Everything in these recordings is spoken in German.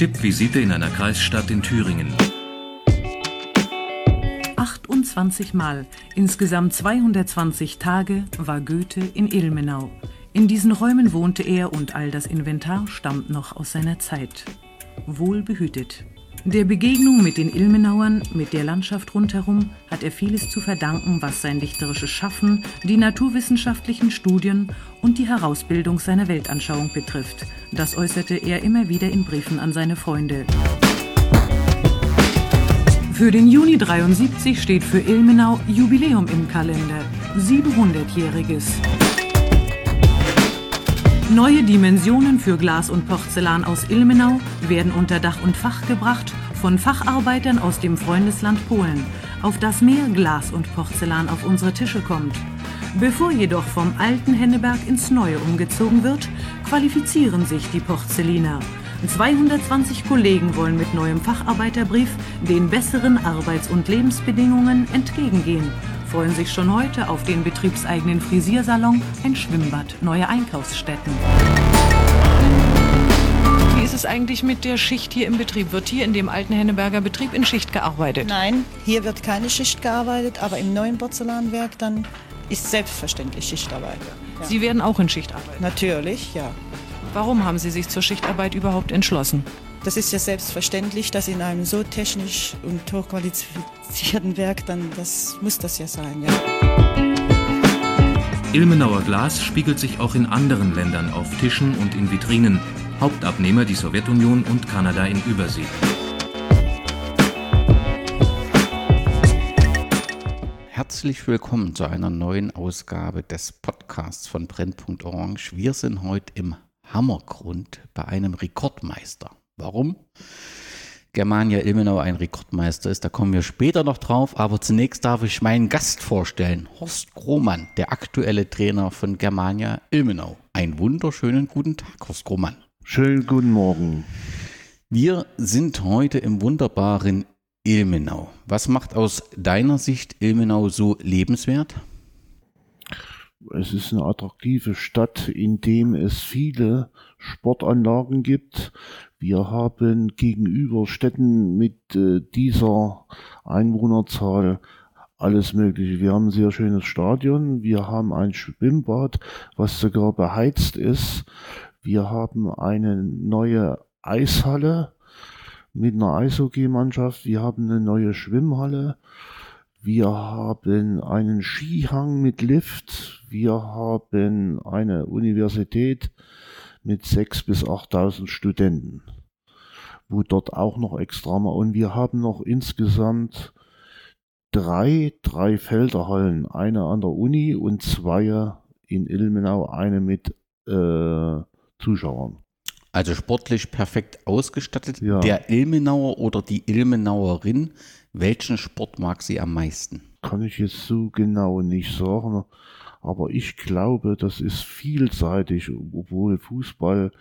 Stippvisite in einer Kreisstadt in Thüringen. 28 Mal, insgesamt 220 Tage, war Goethe in Ilmenau. In diesen Räumen wohnte er und all das Inventar stammt noch aus seiner Zeit. Wohlbehütet. Der Begegnung mit den Ilmenauern, mit der Landschaft rundherum, hat er vieles zu verdanken, was sein dichterisches Schaffen, die naturwissenschaftlichen Studien und die Herausbildung seiner Weltanschauung betrifft. Das äußerte er immer wieder in Briefen an seine Freunde. Für den Juni 73 steht für Ilmenau Jubiläum im Kalender. 700-jähriges. Neue Dimensionen für Glas und Porzellan aus Ilmenau werden unter Dach und Fach gebracht von Facharbeitern aus dem Freundesland Polen, auf das mehr Glas und Porzellan auf unsere Tische kommt. Bevor jedoch vom alten Henneberg ins Neue umgezogen wird, qualifizieren sich die Porzelliner. 220 Kollegen wollen mit neuem Facharbeiterbrief den besseren Arbeits- und Lebensbedingungen entgegengehen freuen sich schon heute auf den betriebseigenen Frisiersalon, ein Schwimmbad, neue Einkaufsstätten. Wie ist es eigentlich mit der Schicht hier im Betrieb? Wird hier in dem alten Henneberger Betrieb in Schicht gearbeitet? Nein, hier wird keine Schicht gearbeitet, aber im neuen Porzellanwerk dann ist selbstverständlich Schichtarbeit. Ja. Sie werden auch in Schicht arbeiten? Natürlich, ja. Warum haben Sie sich zur Schichtarbeit überhaupt entschlossen? Das ist ja selbstverständlich, dass in einem so technisch und hochqualifizierten Werk dann, das muss das ja sein, ja. Ilmenauer Glas spiegelt sich auch in anderen Ländern auf Tischen und in Vitrinen. Hauptabnehmer die Sowjetunion und Kanada in Übersee. Herzlich willkommen zu einer neuen Ausgabe des Podcasts von Brennpunkt Orange. Wir sind heute im Hammergrund bei einem Rekordmeister. Warum? Germania Ilmenau ein Rekordmeister ist, da kommen wir später noch drauf, aber zunächst darf ich meinen Gast vorstellen, Horst Grohmann, der aktuelle Trainer von Germania Ilmenau. Einen wunderschönen guten Tag, Horst Grohmann. Schönen guten Morgen. Wir sind heute im wunderbaren Ilmenau. Was macht aus deiner Sicht Ilmenau so lebenswert? Es ist eine attraktive Stadt, in dem es viele Sportanlagen gibt. Wir haben gegenüber Städten mit äh, dieser Einwohnerzahl alles Mögliche. Wir haben ein sehr schönes Stadion. Wir haben ein Schwimmbad, was sogar beheizt ist. Wir haben eine neue Eishalle mit einer Eishockeymannschaft. Wir haben eine neue Schwimmhalle. Wir haben einen Skihang mit Lift. Wir haben eine Universität mit 6.000 bis 8.000 Studenten, wo dort auch noch extra mal. Und wir haben noch insgesamt drei, drei Felderhallen. Eine an der Uni und zwei in Ilmenau, eine mit äh, Zuschauern. Also sportlich perfekt ausgestattet. Ja. Der Ilmenauer oder die Ilmenauerin welchen Sport mag sie am meisten? Kann ich jetzt so genau nicht sagen, aber ich glaube, das ist vielseitig, obwohl Fußball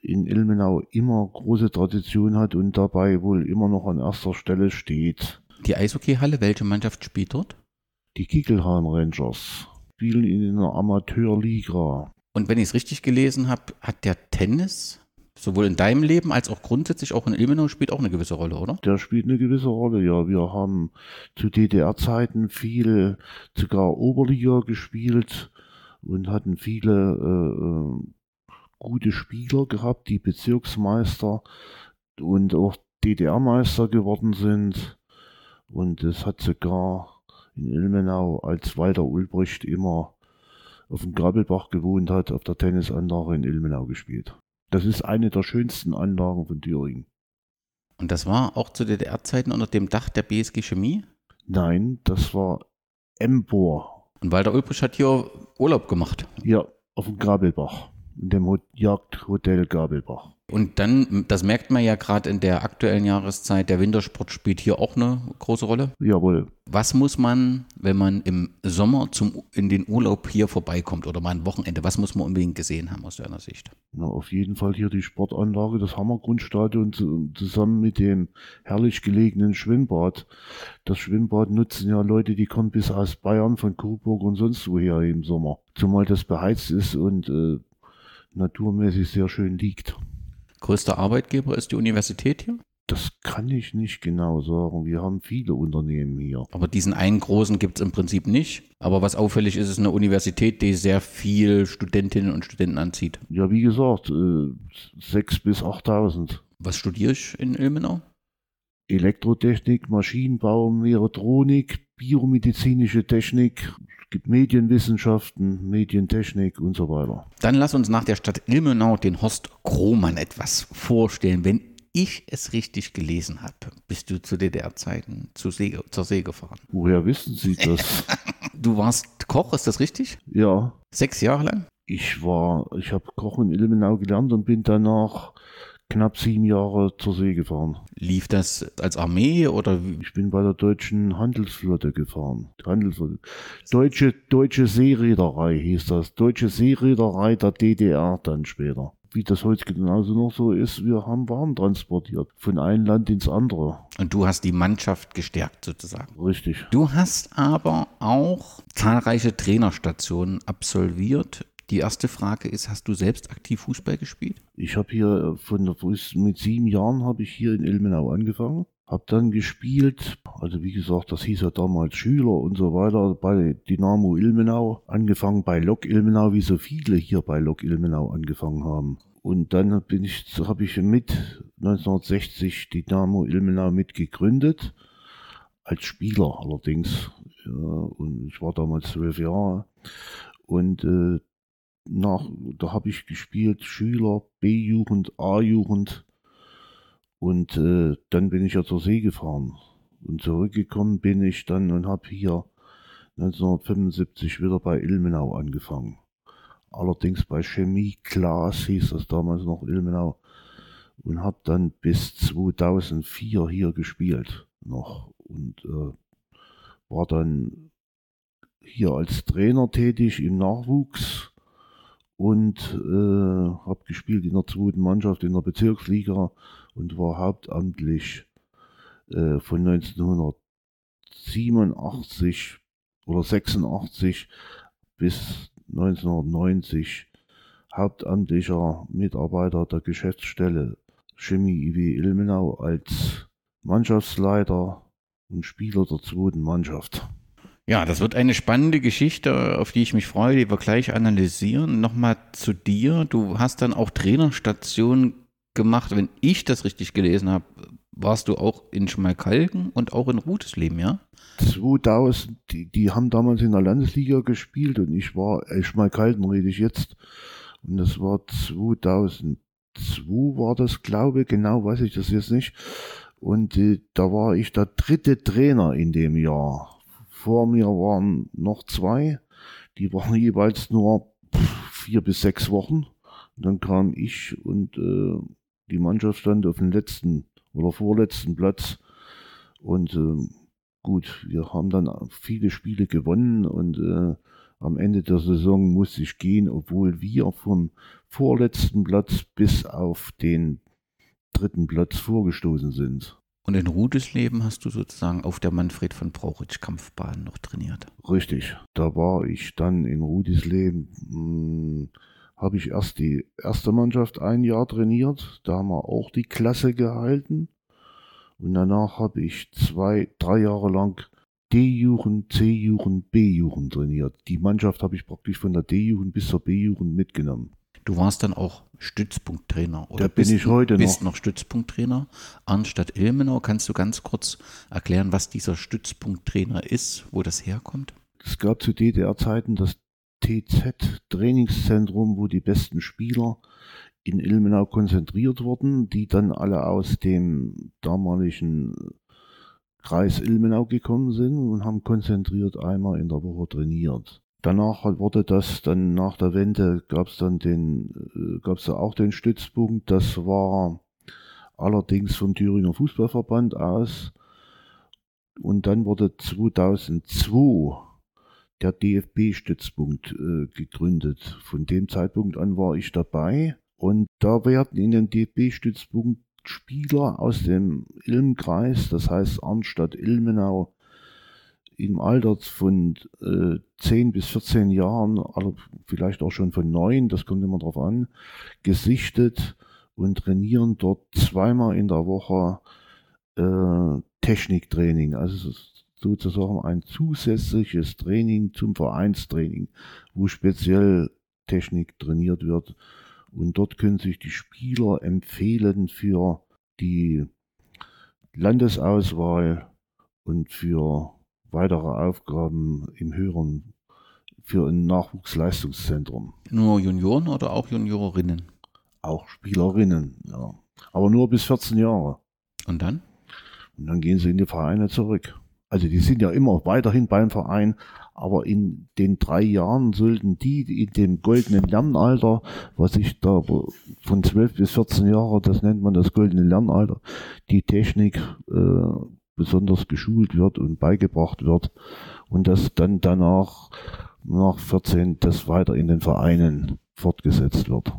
in Ilmenau immer große Tradition hat und dabei wohl immer noch an erster Stelle steht. Die Eishockeyhalle, welche Mannschaft spielt dort? Die Kickelhahn Rangers spielen in einer Amateurliga. Und wenn ich es richtig gelesen habe, hat der Tennis sowohl in deinem Leben als auch grundsätzlich auch in Ilmenau spielt auch eine gewisse Rolle, oder? Der spielt eine gewisse Rolle, ja. Wir haben zu DDR-Zeiten viel sogar Oberliga gespielt und hatten viele äh, äh, gute Spieler gehabt, die Bezirksmeister und auch DDR-Meister geworden sind. Und es hat sogar in Ilmenau, als Walter Ulbricht immer auf dem Grabelbach gewohnt hat, auf der Tennisanlage in Ilmenau gespielt. Das ist eine der schönsten Anlagen von Thüringen. Und das war auch zu DDR-Zeiten unter dem Dach der BSG Chemie? Nein, das war Embor. Und Walter Ulbricht hat hier Urlaub gemacht? Ja, auf dem Grabelbach, in dem Jagdhotel Gabelbach. Und dann, das merkt man ja gerade in der aktuellen Jahreszeit, der Wintersport spielt hier auch eine große Rolle. Jawohl. Was muss man, wenn man im Sommer zum, in den Urlaub hier vorbeikommt oder mal ein Wochenende, was muss man unbedingt gesehen haben aus deiner Sicht? Na, auf jeden Fall hier die Sportanlage, das Hammergrundstadion zusammen mit dem herrlich gelegenen Schwimmbad. Das Schwimmbad nutzen ja Leute, die kommen bis aus Bayern, von Coburg und sonst woher im Sommer. Zumal das beheizt ist und äh, naturmäßig sehr schön liegt. Größter Arbeitgeber ist die Universität hier? Das kann ich nicht genau sagen. Wir haben viele Unternehmen hier. Aber diesen einen großen gibt es im Prinzip nicht. Aber was auffällig ist, ist eine Universität, die sehr viel Studentinnen und Studenten anzieht. Ja, wie gesagt, äh, 6.000 bis 8.000. Was studiere ich in Ilmenau? Elektrotechnik, Maschinenbau, Mechatronik, biomedizinische Technik, gibt Medienwissenschaften, Medientechnik und so weiter. Dann lass uns nach der Stadt Ilmenau den Horst Krohmann etwas vorstellen. Wenn ich es richtig gelesen habe, bist du zu DDR-Zeiten zur See, zur See gefahren. Woher wissen Sie das? du warst Koch, ist das richtig? Ja. Sechs Jahre lang? Ich war, ich habe Koch in Ilmenau gelernt und bin danach knapp sieben Jahre zur See gefahren. Lief das als Armee oder? Ich bin bei der deutschen Handelsflotte gefahren. Handelsflotte. Deutsche, Deutsche Seereederei hieß das. Deutsche Seereederei der DDR dann später. Wie das heute genauso noch so ist, wir haben Waren transportiert. Von einem Land ins andere. Und du hast die Mannschaft gestärkt sozusagen. Richtig. Du hast aber auch zahlreiche Trainerstationen absolviert die erste Frage ist, hast du selbst aktiv Fußball gespielt? Ich habe hier von der mit sieben Jahren habe ich hier in Ilmenau angefangen. Hab dann gespielt, also wie gesagt, das hieß ja damals Schüler und so weiter, bei Dynamo Ilmenau, angefangen bei Lok Ilmenau, wie so viele hier bei Lok Ilmenau angefangen haben. Und dann bin ich, habe ich mit 1960 Dynamo Ilmenau mitgegründet, als Spieler allerdings. Ja, und ich war damals zwölf Jahre. Und äh, nach, da habe ich gespielt Schüler, B-Jugend, A-Jugend. Und äh, dann bin ich ja zur See gefahren. Und zurückgekommen bin ich dann und habe hier 1975 wieder bei Ilmenau angefangen. Allerdings bei Chemie Glas hieß das damals noch Ilmenau. Und habe dann bis 2004 hier gespielt noch. Und äh, war dann hier als Trainer tätig im Nachwuchs und äh, habe gespielt in der zweiten Mannschaft in der Bezirksliga und war hauptamtlich äh, von 1987 oder 86 bis 1990 hauptamtlicher Mitarbeiter der Geschäftsstelle Chemie IW Ilmenau als Mannschaftsleiter und Spieler der zweiten Mannschaft. Ja, das wird eine spannende Geschichte, auf die ich mich freue, die wir gleich analysieren. Nochmal zu dir. Du hast dann auch Trainerstationen gemacht. Wenn ich das richtig gelesen habe, warst du auch in Schmalkalden und auch in Rutesleben, ja? 2000, die, die haben damals in der Landesliga gespielt und ich war, äh, Schmalkalden rede ich jetzt. Und das war 2002 war das, glaube ich, genau weiß ich das jetzt nicht. Und äh, da war ich der dritte Trainer in dem Jahr vor mir waren noch zwei, die waren jeweils nur vier bis sechs Wochen. Dann kam ich und äh, die Mannschaft stand auf dem letzten oder vorletzten Platz. Und äh, gut, wir haben dann viele Spiele gewonnen und äh, am Ende der Saison musste ich gehen, obwohl wir vom vorletzten Platz bis auf den dritten Platz vorgestoßen sind. Und in Rudesleben hast du sozusagen auf der Manfred von Brauchitsch Kampfbahn noch trainiert. Richtig. Da war ich dann in Rudesleben, hm, habe ich erst die erste Mannschaft ein Jahr trainiert. Da haben wir auch die Klasse gehalten. Und danach habe ich zwei, drei Jahre lang D-Jugend, C-Jugend, B-Jugend trainiert. Die Mannschaft habe ich praktisch von der D-Jugend bis zur B-Jugend mitgenommen. Du warst dann auch Stützpunkttrainer oder da bin ich heute bist noch. Stützpunkttrainer. Arnstadt Ilmenau, kannst du ganz kurz erklären, was dieser Stützpunkttrainer ist, wo das herkommt? Es gab zu DDR-Zeiten das TZ-Trainingszentrum, wo die besten Spieler in Ilmenau konzentriert wurden, die dann alle aus dem damaligen Kreis Ilmenau gekommen sind und haben konzentriert einmal in der Woche trainiert. Danach wurde das dann nach der Wende gab es dann den äh, gab es auch den Stützpunkt. Das war allerdings vom Thüringer Fußballverband aus. Und dann wurde 2002 der DFB-Stützpunkt äh, gegründet. Von dem Zeitpunkt an war ich dabei. Und da werden in den DFB-Stützpunkt Spieler aus dem Ilmkreis, das heißt Arnstadt Ilmenau, im Alter von äh, 10 bis 14 Jahren, also vielleicht auch schon von 9, das kommt immer drauf an, gesichtet und trainieren dort zweimal in der Woche äh, Techniktraining. Also sozusagen ein zusätzliches Training zum Vereinstraining, wo speziell Technik trainiert wird. Und dort können sich die Spieler empfehlen für die Landesauswahl und für weitere Aufgaben im höheren, für ein Nachwuchsleistungszentrum. Nur Junioren oder auch Juniorinnen? Auch Spielerinnen, ja. Aber nur bis 14 Jahre. Und dann? Und dann gehen sie in die Vereine zurück. Also die sind ja immer weiterhin beim Verein, aber in den drei Jahren sollten die in dem goldenen Lernalter, was ich da von 12 bis 14 Jahre, das nennt man das goldene Lernalter, die Technik äh, besonders geschult wird und beigebracht wird und das dann danach nach 14 das weiter in den Vereinen fortgesetzt wird.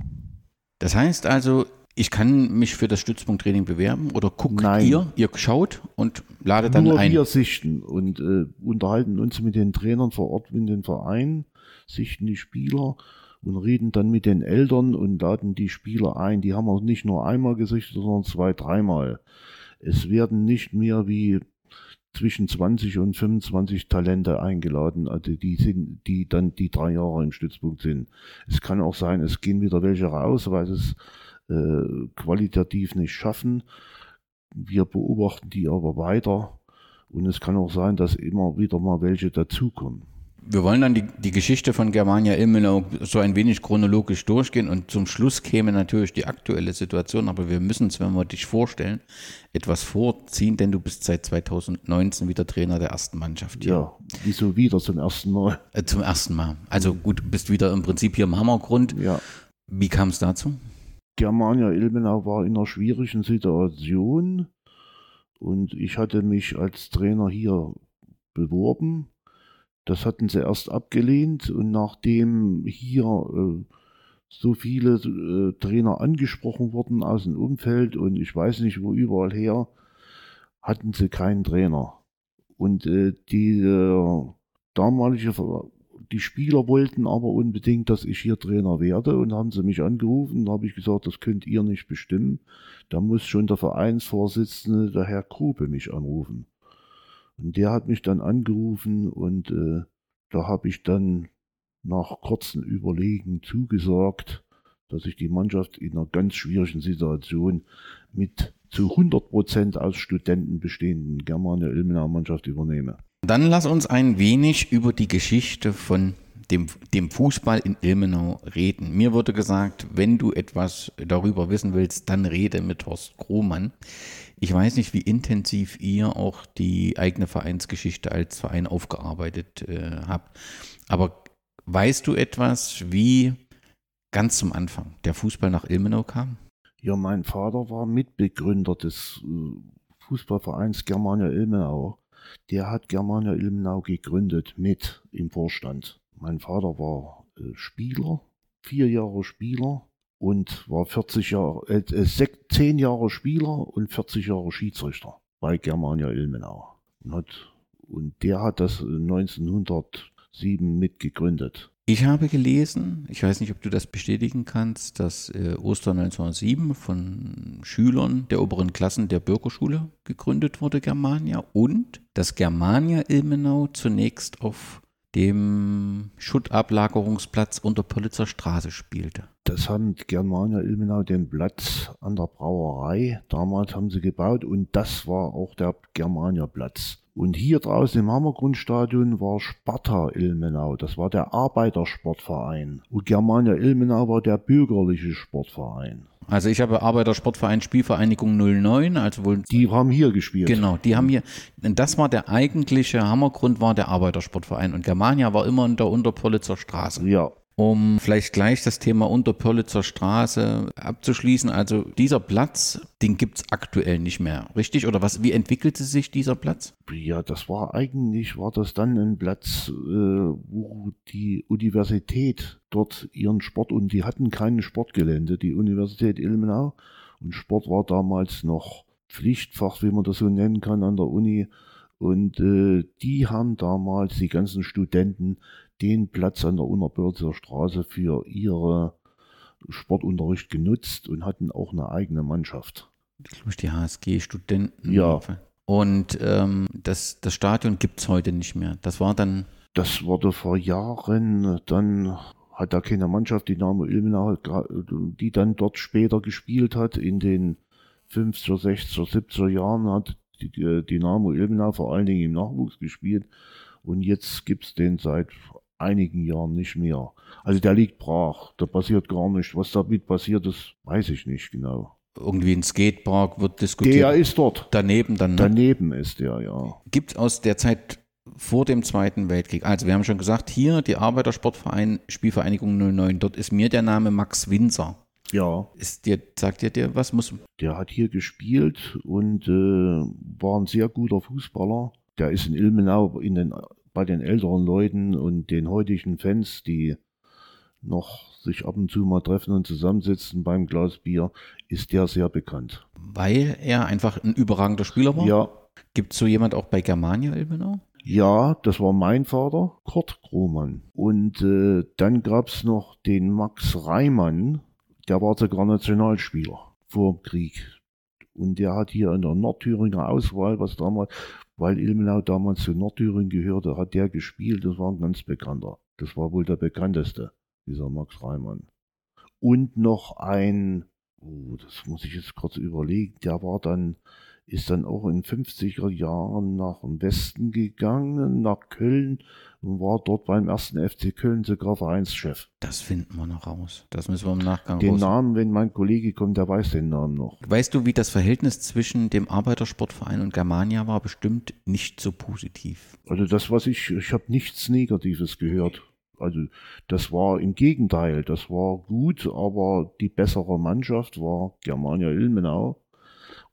Das heißt also, ich kann mich für das Stützpunkttraining bewerben oder guckt Nein. ihr, ihr schaut und ladet dann Nur ein. wir sichten und äh, unterhalten uns mit den Trainern vor Ort in den Verein, sichten die Spieler und reden dann mit den Eltern und laden die Spieler ein. Die haben wir nicht nur einmal gesichtet, sondern zwei, dreimal. Es werden nicht mehr wie zwischen 20 und 25 Talente eingeladen, also die sind, die dann die drei Jahre im Stützpunkt sind. Es kann auch sein, es gehen wieder welche raus, weil sie es äh, qualitativ nicht schaffen. Wir beobachten die aber weiter und es kann auch sein, dass immer wieder mal welche dazukommen. Wir wollen dann die, die Geschichte von Germania Ilmenau so ein wenig chronologisch durchgehen und zum Schluss käme natürlich die aktuelle Situation, aber wir müssen es, wenn wir dich vorstellen, etwas vorziehen, denn du bist seit 2019 wieder Trainer der ersten Mannschaft hier. Ja, wieso wieder zum ersten Mal? Äh, zum ersten Mal. Also gut, du bist wieder im Prinzip hier im Hammergrund. Ja. Wie kam es dazu? Germania Ilmenau war in einer schwierigen Situation und ich hatte mich als Trainer hier beworben. Das hatten sie erst abgelehnt und nachdem hier äh, so viele äh, Trainer angesprochen wurden aus dem Umfeld und ich weiß nicht wo überall her, hatten sie keinen Trainer. Und äh, die damalige die Spieler wollten aber unbedingt, dass ich hier Trainer werde und haben sie mich angerufen. Da habe ich gesagt, das könnt ihr nicht bestimmen. Da muss schon der Vereinsvorsitzende, der Herr Gruppe, mich anrufen. Und der hat mich dann angerufen und äh, da habe ich dann nach kurzem Überlegen zugesagt, dass ich die Mannschaft in einer ganz schwierigen Situation mit zu 100 Prozent aus Studenten bestehenden Germania Ilmenau Mannschaft übernehme. Dann lass uns ein wenig über die Geschichte von dem, dem Fußball in Ilmenau reden. Mir wurde gesagt, wenn du etwas darüber wissen willst, dann rede mit Horst Krohmann. Ich weiß nicht, wie intensiv ihr auch die eigene Vereinsgeschichte als Verein aufgearbeitet äh, habt. Aber weißt du etwas, wie ganz zum Anfang der Fußball nach Ilmenau kam? Ja, mein Vater war Mitbegründer des äh, Fußballvereins Germania Ilmenau. Der hat Germania Ilmenau gegründet mit im Vorstand. Mein Vater war äh, Spieler, vier Jahre Spieler und war 40 Jahre, äh, 10 Jahre Spieler und 40 Jahre Schiedsrichter bei Germania Ilmenau. Und, hat, und der hat das 1907 mitgegründet. Ich habe gelesen, ich weiß nicht, ob du das bestätigen kannst, dass äh, Ostern 1907 von Schülern der oberen Klassen der Bürgerschule gegründet wurde, Germania, und dass Germania Ilmenau zunächst auf dem Schuttablagerungsplatz unter Politzer Straße spielte. Das haben Germania Ilmenau den Platz an der Brauerei. Damals haben sie gebaut und das war auch der Germania Platz. Und hier draußen im Hammergrundstadion war Sparta Ilmenau. Das war der Arbeitersportverein. Und Germania Ilmenau war der bürgerliche Sportverein. Also ich habe Arbeitersportverein Spielvereinigung 09, also wohl. Die haben hier gespielt. Genau, die haben hier, das war der eigentliche Hammergrund, war der Arbeitersportverein. Und Germania war immer in der Unterpolitzer Straße. Ja, Um vielleicht gleich das Thema Unterpörlitzer Straße abzuschließen. Also dieser Platz, den gibt es aktuell nicht mehr, richtig? Oder was, wie entwickelte sich dieser Platz? Ja, das war eigentlich, war das dann ein Platz, äh, wo die Universität dort ihren Sport, und die hatten kein Sportgelände, die Universität Ilmenau. Und Sport war damals noch Pflichtfach, wie man das so nennen kann, an der Uni. Und äh, die haben damals, die ganzen Studenten, den Platz an der Unterbörzer Straße für ihre Sportunterricht genutzt und hatten auch eine eigene Mannschaft. Glaube ich, die HSG-Studenten. Ja. Und ähm, das, das Stadion gibt es heute nicht mehr. Das war dann. Das wurde vor Jahren, dann hat da keine Mannschaft, die Name Ilmenau, die dann dort später gespielt hat, in den 50er, 60er, 70er Jahren hat die, die Dynamo Ilmenau vor allen Dingen im Nachwuchs gespielt und jetzt gibt es den seit einigen Jahren nicht mehr. Also der liegt brach, da passiert gar nichts. Was damit passiert ist, weiß ich nicht genau. Irgendwie ein Skatepark wird diskutiert. Der ist dort. Daneben dann. Ne? Daneben ist der, ja. Gibt es aus der Zeit vor dem Zweiten Weltkrieg, also wir haben schon gesagt, hier die Arbeitersportverein Spielvereinigung 09, dort ist mir der Name Max Winzer. Ja. Ist dir, sagt dir der was? Muss der hat hier gespielt und äh, war ein sehr guter Fußballer. Der ist in Ilmenau in den, bei den älteren Leuten und den heutigen Fans, die noch sich ab und zu mal treffen und zusammensitzen beim Glas Bier, ist der sehr bekannt. Weil er einfach ein überragender Spieler war? Ja. Gibt es so jemand auch bei Germania Ilmenau? Ja, das war mein Vater, Kurt Krohmann. Und äh, dann gab es noch den Max Reimann, der war sogar Nationalspieler vor dem Krieg. Und der hat hier in der Nordthüringer Auswahl, was damals, weil Ilmenau damals zu Nordthüringen gehörte, hat der gespielt. Das war ein ganz bekannter. Das war wohl der bekannteste, dieser Max Reimann. Und noch ein, oh, das muss ich jetzt kurz überlegen, der war dann ist dann auch in 50er Jahren nach dem Westen gegangen, nach Köln und war dort beim ersten FC Köln sogar Vereinschef. Das finden wir noch raus. Das müssen wir im Nachgang Den raus. Namen, wenn mein Kollege kommt, der weiß den Namen noch. Weißt du, wie das Verhältnis zwischen dem Arbeitersportverein und Germania war? Bestimmt nicht so positiv. Also das, was ich, ich habe nichts Negatives gehört. Also das war im Gegenteil, das war gut, aber die bessere Mannschaft war Germania Ilmenau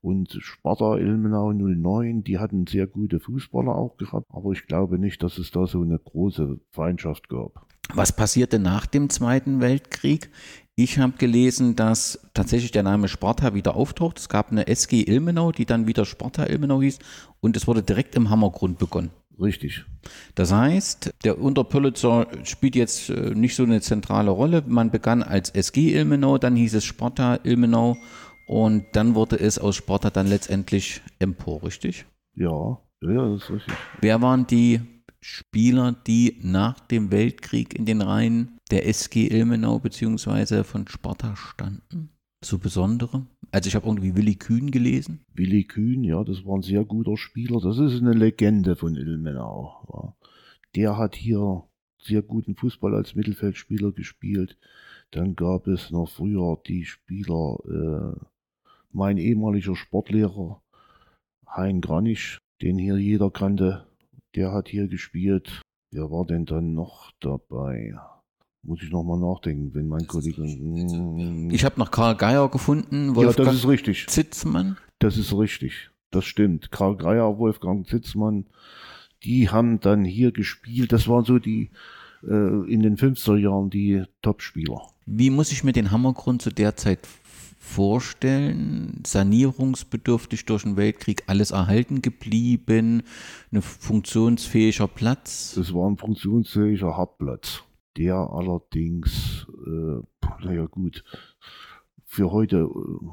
und Sparta Ilmenau 09, die hatten sehr gute Fußballer auch gehabt, aber ich glaube nicht, dass es da so eine große Feindschaft gab. Was passierte nach dem Zweiten Weltkrieg? Ich habe gelesen, dass tatsächlich der Name Sparta wieder auftaucht. Es gab eine SG Ilmenau, die dann wieder Sparta Ilmenau hieß und es wurde direkt im Hammergrund begonnen. Richtig. Das heißt, der Unterpölitzer spielt jetzt äh, nicht so eine zentrale Rolle. Man begann als SG Ilmenau, dann hieß es Sparta Ilmenau und dann wurde es aus Sparta dann letztendlich Empor, richtig? Ja, ja, das ist richtig. Wer waren die Spieler, die nach dem Weltkrieg in den Reihen der SG Ilmenau bzw. von Sparta standen? So besondere? Also ich habe irgendwie Willi Kühn gelesen. Willi Kühn, ja, das war ein sehr guter Spieler. Das ist eine Legende von Ilmenau. Ja. Der hat hier sehr guten Fußball als Mittelfeldspieler gespielt. Dann gab es noch früher die Spieler äh, mein ehemaliger Sportlehrer Hein Granisch, den hier jeder kannte, der hat hier gespielt. Wer war denn dann noch dabei? Muss ich nochmal nachdenken, wenn mein Kollege. Ich habe noch Karl Geier gefunden. Wolfgang ja, das ist richtig. Zitzmann. Das ist richtig. Das stimmt. Karl Geier, Wolfgang Zitzmann, die haben dann hier gespielt. Das waren so die äh, in den 50er Jahren die Topspieler. Wie muss ich mir den Hammergrund zu der Zeit vorstellen? Sanierungsbedürftig durch den Weltkrieg, alles erhalten geblieben, ein funktionsfähiger Platz? Es war ein funktionsfähiger Hartplatz, der allerdings, äh, naja gut, für heute, äh,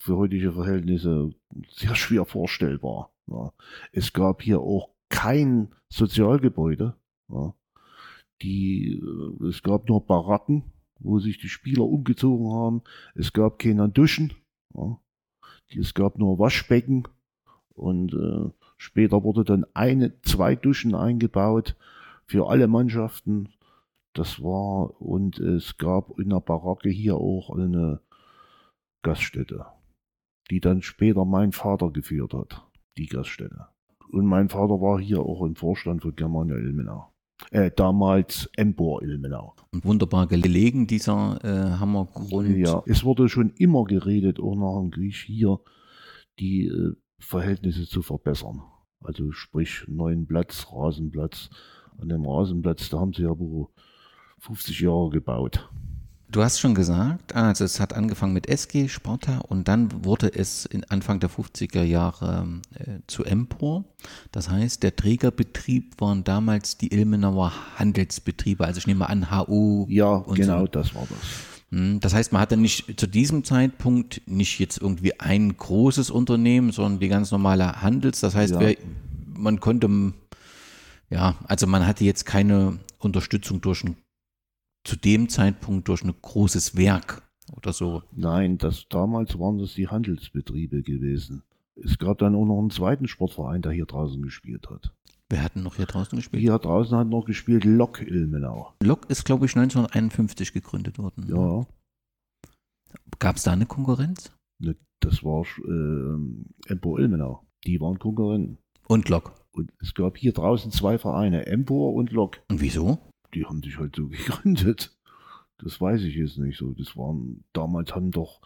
für heutige Verhältnisse sehr schwer vorstellbar. Ja. Es gab hier auch kein Sozialgebäude. Ja. Die, äh, es gab nur Baracken, wo sich die Spieler umgezogen haben. Es gab keine Duschen. Ja. Es gab nur Waschbecken. Und äh, später wurde dann eine, zwei Duschen eingebaut für alle Mannschaften. Das war, und es gab in der Baracke hier auch eine Gaststätte, die dann später mein Vater geführt hat, die Gaststätte. Und mein Vater war hier auch im Vorstand von Germania Ilmenau äh, damals Empor Ilmenau. Und wunderbar gelegen, dieser äh, Hammergrund. Ja, es wurde schon immer geredet, auch nach dem Krieg hier, die äh, Verhältnisse zu verbessern. Also sprich neuen Platz, Rasenplatz. An dem Rasenplatz, da haben sie ja wohl 50 Jahre gebaut. Du hast schon gesagt, also es hat angefangen mit SG, Sparta und dann wurde es in Anfang der 50er Jahre äh, zu Empor. Das heißt, der Trägerbetrieb waren damals die Ilmenauer Handelsbetriebe, also ich nehme an HO. Ja, genau, so. das war das. Hm, Das heißt, man hatte nicht zu diesem Zeitpunkt nicht jetzt irgendwie ein großes Unternehmen, sondern die ganz normale Handels. Das heißt, Ja. wer, man konnte, ja, also man hatte jetzt keine Unterstützung durch ein, zu dem Zeitpunkt durch ein großes Werk oder so. Nein, das, damals waren das die Handelsbetriebe gewesen. Es gab dann auch noch einen zweiten Sportverein, der hier draußen gespielt hat. Wer hat denn noch hier draußen gespielt? Hier draußen hat noch gespielt Lok Ilmenau. Lok ist, glaube ich, 1951 gegründet worden. Ja, Gab es da eine Konkurrenz? ne, das war äh, Empor Ilmenau. Die waren Konkurrenten. Und Lok. Und es gab hier draußen zwei Vereine, Empor und Lok. Und wieso? Die haben sich halt so gegründet. Das weiß ich jetzt nicht so. Das waren, damals haben doch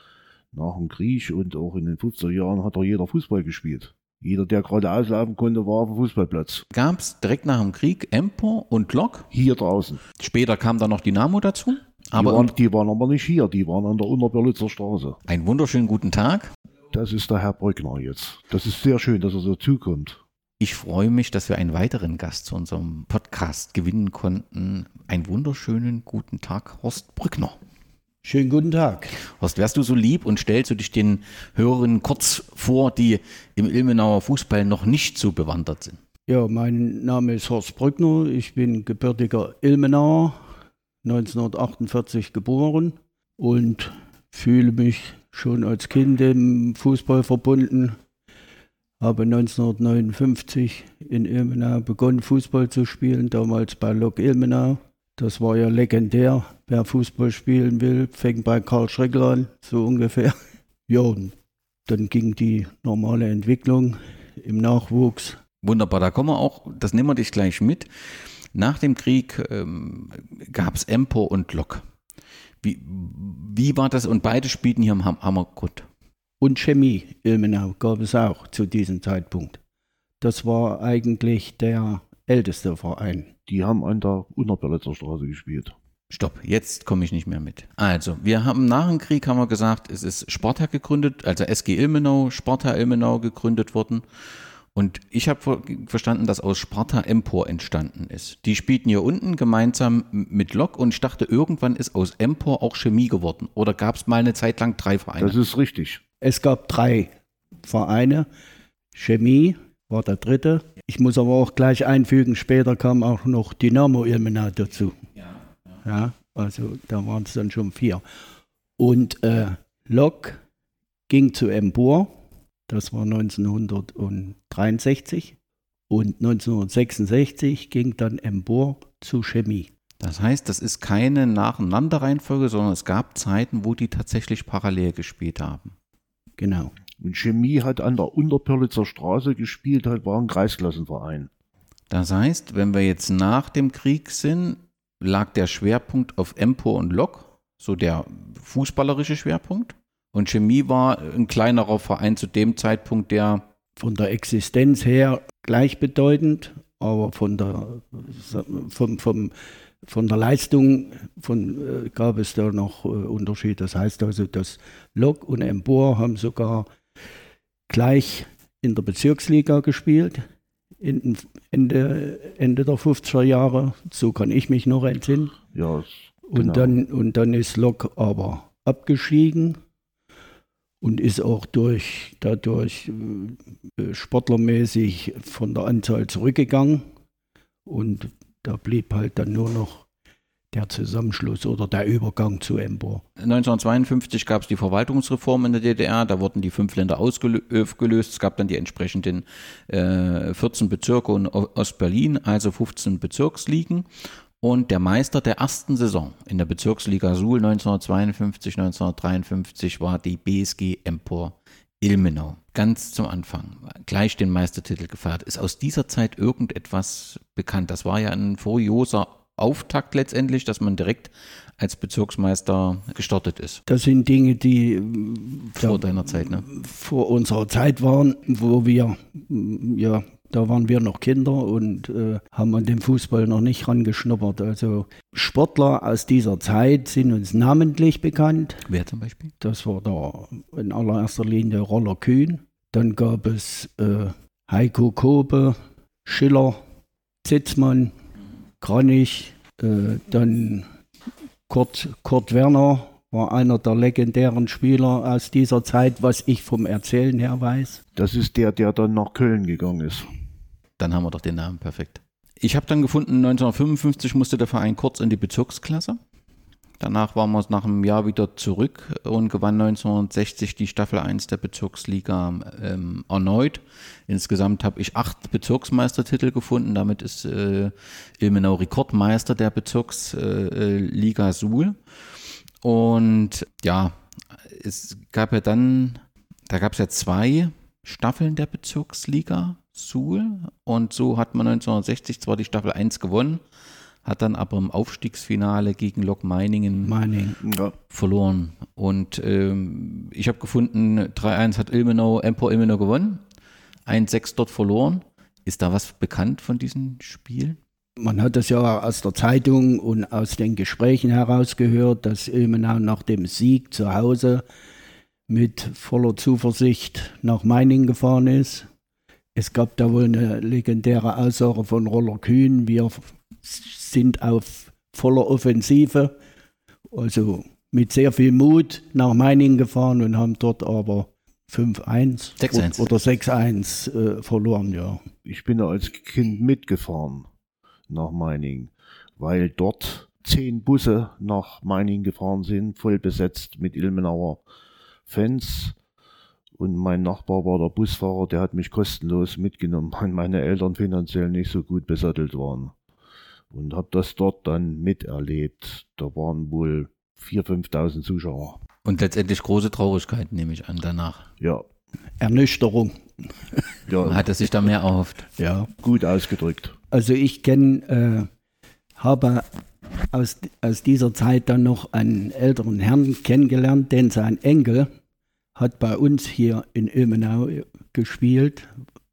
nach dem Krieg und auch in den 50er Jahren hat doch jeder Fußball gespielt. Jeder, der gerade auslaufen konnte, war auf dem Fußballplatz. Gab es direkt nach dem Krieg Empor und Lok. Hier draußen. Später kam dann noch Dynamo dazu. Die, Aber waren, die waren aber nicht hier, die waren an der Unterberlitzer Straße. einen wunderschönen guten Tag. Das ist der Herr Brückner jetzt. Das ist sehr schön, dass er so zukommt. Ich freue mich, dass wir einen weiteren Gast zu unserem Podcast gewinnen konnten. Einen wunderschönen guten Tag, Horst Brückner. Schönen guten Tag. Horst, wärst du so lieb und stellst du dich den Hörerinnen kurz vor, die im Ilmenauer Fußball noch nicht so bewandert sind? Ja, mein Name ist Horst Brückner. Ich bin gebürtiger Ilmenauer, 1948 geboren und fühle mich schon als Kind im Fußball verbunden. Habe 1959 in Ilmenau begonnen, Fußball zu spielen, damals bei Lok Ilmenau. Das war ja legendär. Wer Fußball spielen will, fängt bei Karl Schreckel an, so ungefähr. Ja, dann ging die normale Entwicklung im Nachwuchs Wunderbar, da kommen wir auch, das nehmen wir dich gleich mit. Nach dem Krieg ähm, gab es Empor und Lok. Wie, wie war das? Und beide spielten hier am Ham- Hammergrund. Und Chemie Ilmenau gab es auch zu diesem Zeitpunkt. Das war eigentlich der älteste Verein. Die haben an der Unterberlitzer Straße gespielt. Stopp, jetzt komme ich nicht mehr mit. Also, wir haben nach dem Krieg haben wir gesagt, es ist Sparta gegründet, also SG Ilmenau, Sparta Ilmenau gegründet worden. Und ich habe ver verstanden, dass aus Sparta Empor entstanden ist. Die spielten hier unten gemeinsam mit Lok und ich dachte, irgendwann ist aus Empor auch Chemie geworden. Oder gab es mal eine Zeit lang drei Vereine? Das ist richtig. Es gab drei Vereine. Chemie war der dritte. Ich muss aber auch gleich einfügen, später kam auch noch Dynamo Ilmenau dazu. Ja, also da waren es dann schon vier. Und äh, Lok ging zu Empor, das war 1963. Und 1966 ging dann Empor zu Chemie. Das heißt, das ist keine Nacheinanderreihenfolge, sondern es gab Zeiten, wo die tatsächlich parallel gespielt haben. Genau. Und Chemie hat an der Unterperlitzer Straße gespielt, halt war ein Kreisklassenverein. Das heißt, wenn wir jetzt nach dem Krieg sind, lag der Schwerpunkt auf Empor und Lok, so der fußballerische Schwerpunkt. Und Chemie war ein kleinerer Verein zu dem Zeitpunkt, der Von der Existenz her gleichbedeutend, aber von der, vom, vom, von der Leistung von, äh, gab es da noch äh, Unterschied. Das heißt also, dass Lok und Empor haben sogar gleich in der Bezirksliga gespielt. In, Ende, Ende der 50er Jahre, so kann ich mich noch entsinnen. Ja, es- Und, genau. dann, und dann ist Lok aber abgestiegen und ist auch durch, dadurch äh, sportlermäßig von der Anzahl zurückgegangen. Und da blieb halt dann nur noch der Zusammenschluss oder der Übergang zu Empor. 1952 gab es die Verwaltungsreform in der DDR, da wurden die fünf Länder ausgelöst. Es gab dann die entsprechenden äh, 14 Bezirke O- Ostberlin, also 15 Bezirksligen. Und der Meister der ersten Saison in der Bezirksliga Suhl 1952, 1953 war die BSG Empor Ilmenau. Ganz zum Anfang, gleich den Meistertitel gefeiert. Ist aus dieser Zeit irgendetwas bekannt? Das war ja ein furioser Auftakt letztendlich, dass man direkt als Bezirksmeister gestartet ist. Das sind Dinge, die Vor deiner Zeit, ne? vor unserer Zeit waren, wo wir, ja, da waren wir noch Kinder und äh, haben an dem Fußball noch nicht rangeschnuppert. Also Sportler aus dieser Zeit sind uns namentlich bekannt. Wer zum Beispiel? Das war da in allererster Linie Roller Kühn. Dann gab es äh, Heiko Kobe, Schiller, Zitzmann, Kranich, äh, dann Kurt, Kurt Werner war einer der legendären Spieler aus dieser Zeit, was ich vom Erzählen her weiß. Das ist der, der dann nach Köln gegangen ist. Dann haben wir doch den Namen perfekt. Ich habe dann gefunden, 1955 musste der Verein kurz in die Bezirksklasse. Danach waren wir nach einem Jahr wieder zurück und gewann 1960 die Staffel 1 der Bezirksliga ähm, erneut. Insgesamt habe ich acht Bezirksmeistertitel gefunden. Damit ist äh, Ilmenau Rekordmeister der Bezirksliga äh, Suhl. Und ja, es gab ja dann, da gab es ja zwei Staffeln der Bezirksliga Suhl. Und so hat man 1960 zwar die Staffel 1 gewonnen, hat dann aber im Aufstiegsfinale gegen Lok Meiningen Meining. Verloren. Und ähm, ich habe gefunden, 3-1 hat Ilmenau, Empor Ilmenau gewonnen, 1-6 dort verloren. Ist da was bekannt von diesen Spielen? Man hat das ja aus der Zeitung und aus den Gesprächen herausgehört, dass Ilmenau nach dem Sieg zu Hause mit voller Zuversicht nach Meiningen gefahren ist. Es gab da wohl eine legendäre Aussage von Roller Kühn, wir sind auf voller Offensive, also mit sehr viel Mut nach Meiningen gefahren und haben dort aber 5-1 6-1. oder 6-1 äh, verloren, ja. Ich bin da als Kind mitgefahren nach Meiningen, weil dort zehn Busse nach Meiningen gefahren sind, voll besetzt mit Ilmenauer Fans. Und mein Nachbar war der Busfahrer, der hat mich kostenlos mitgenommen, weil meine Eltern finanziell nicht so gut besattelt waren. Und habe das dort dann miterlebt. Da waren wohl 4.000, 5.000 Zuschauer. Und letztendlich große Traurigkeit, nehme ich an, danach. Ja, Ernüchterung. ja Hat er sich da mehr erhofft? Ja. gut ausgedrückt. Also ich kenne, äh, habe aus, aus dieser Zeit dann noch einen älteren Herrn kennengelernt, denn sein Enkel hat bei uns hier in Ilmenau gespielt.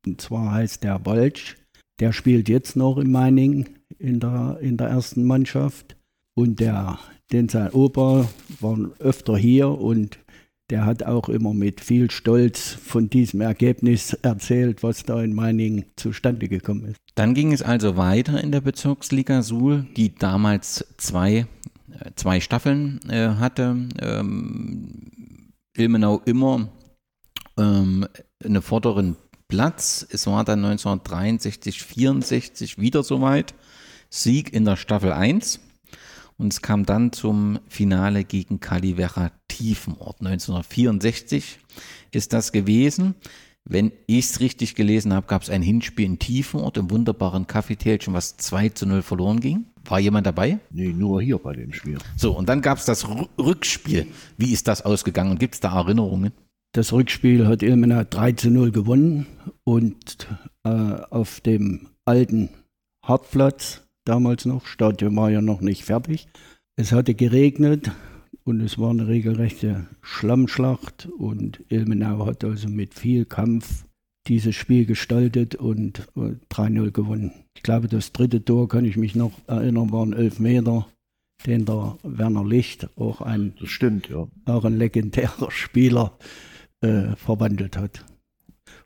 Und zwar heißt der Wolsch. Der spielt jetzt noch in Meiningen in der, in der ersten Mannschaft. Und der, denn sein Opa war öfter hier und der hat auch immer mit viel Stolz von diesem Ergebnis erzählt, was da in Meiningen zustande gekommen ist. Dann ging es also weiter in der Bezirksliga Suhl, die damals zwei, äh, zwei Staffeln äh, hatte. Ähm, Ilmenau immer ähm, einen vorderen Platz. Es war dann 1963, 64 wieder soweit. Sieg in der Staffel 1. Und es kam dann zum Finale gegen Calivera Tiefenort. 1964 ist das gewesen. Wenn ich es richtig gelesen habe, gab es ein Hinspiel in Tiefenort im wunderbaren Kaffeetälchen, was 2 zu 0 verloren ging. War jemand dabei? Nee, nur hier bei dem Spiel. So, und dann gab es das Rü- Rückspiel. Wie ist das ausgegangen und gibt es da Erinnerungen? Das Rückspiel hat Ilmenau 3 zu 0 gewonnen und äh, auf dem alten Hartplatz, damals noch, Stadion war ja noch nicht fertig. Es hatte geregnet und es war eine regelrechte Schlammschlacht und Ilmenau hat also mit viel Kampf dieses Spiel gestaltet und äh, 3-0 gewonnen. Ich glaube, das dritte Tor, kann ich mich noch erinnern, waren 11 Meter, den der Werner Licht, auch ein stimmt, ja. auch ein legendärer Spieler äh, verwandelt hat.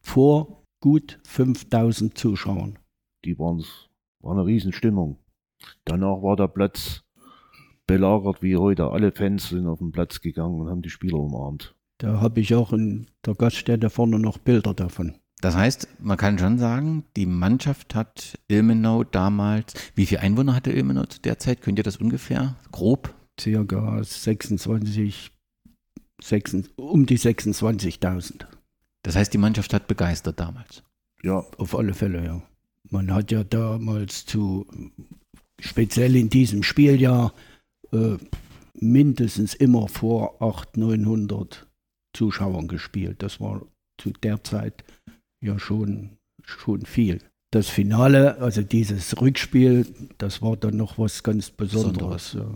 Vor gut 5000 Zuschauern. Die waren, war eine Riesenstimmung. Danach war der Platz belagert wie heute. Alle Fans sind auf den Platz gegangen und haben die Spieler umarmt. Da habe ich auch in der Gaststätte vorne noch Bilder davon. Das heißt, man kann schon sagen, die Mannschaft hat Ilmenau damals, wie viele Einwohner hatte Ilmenau zu der Zeit? Könnt ihr das ungefähr grob? Circa 26, 26 um die 26.000. Das heißt, die Mannschaft hat begeistert damals. Ja, Auf alle Fälle, ja. Man hat ja damals zu, speziell in diesem Spieljahr, äh, mindestens immer vor 800, 900 Zuschauern gespielt. Das war zu der Zeit ja schon, schon viel. Das Finale, also dieses Rückspiel, das war dann noch was ganz Besonderes. Ja.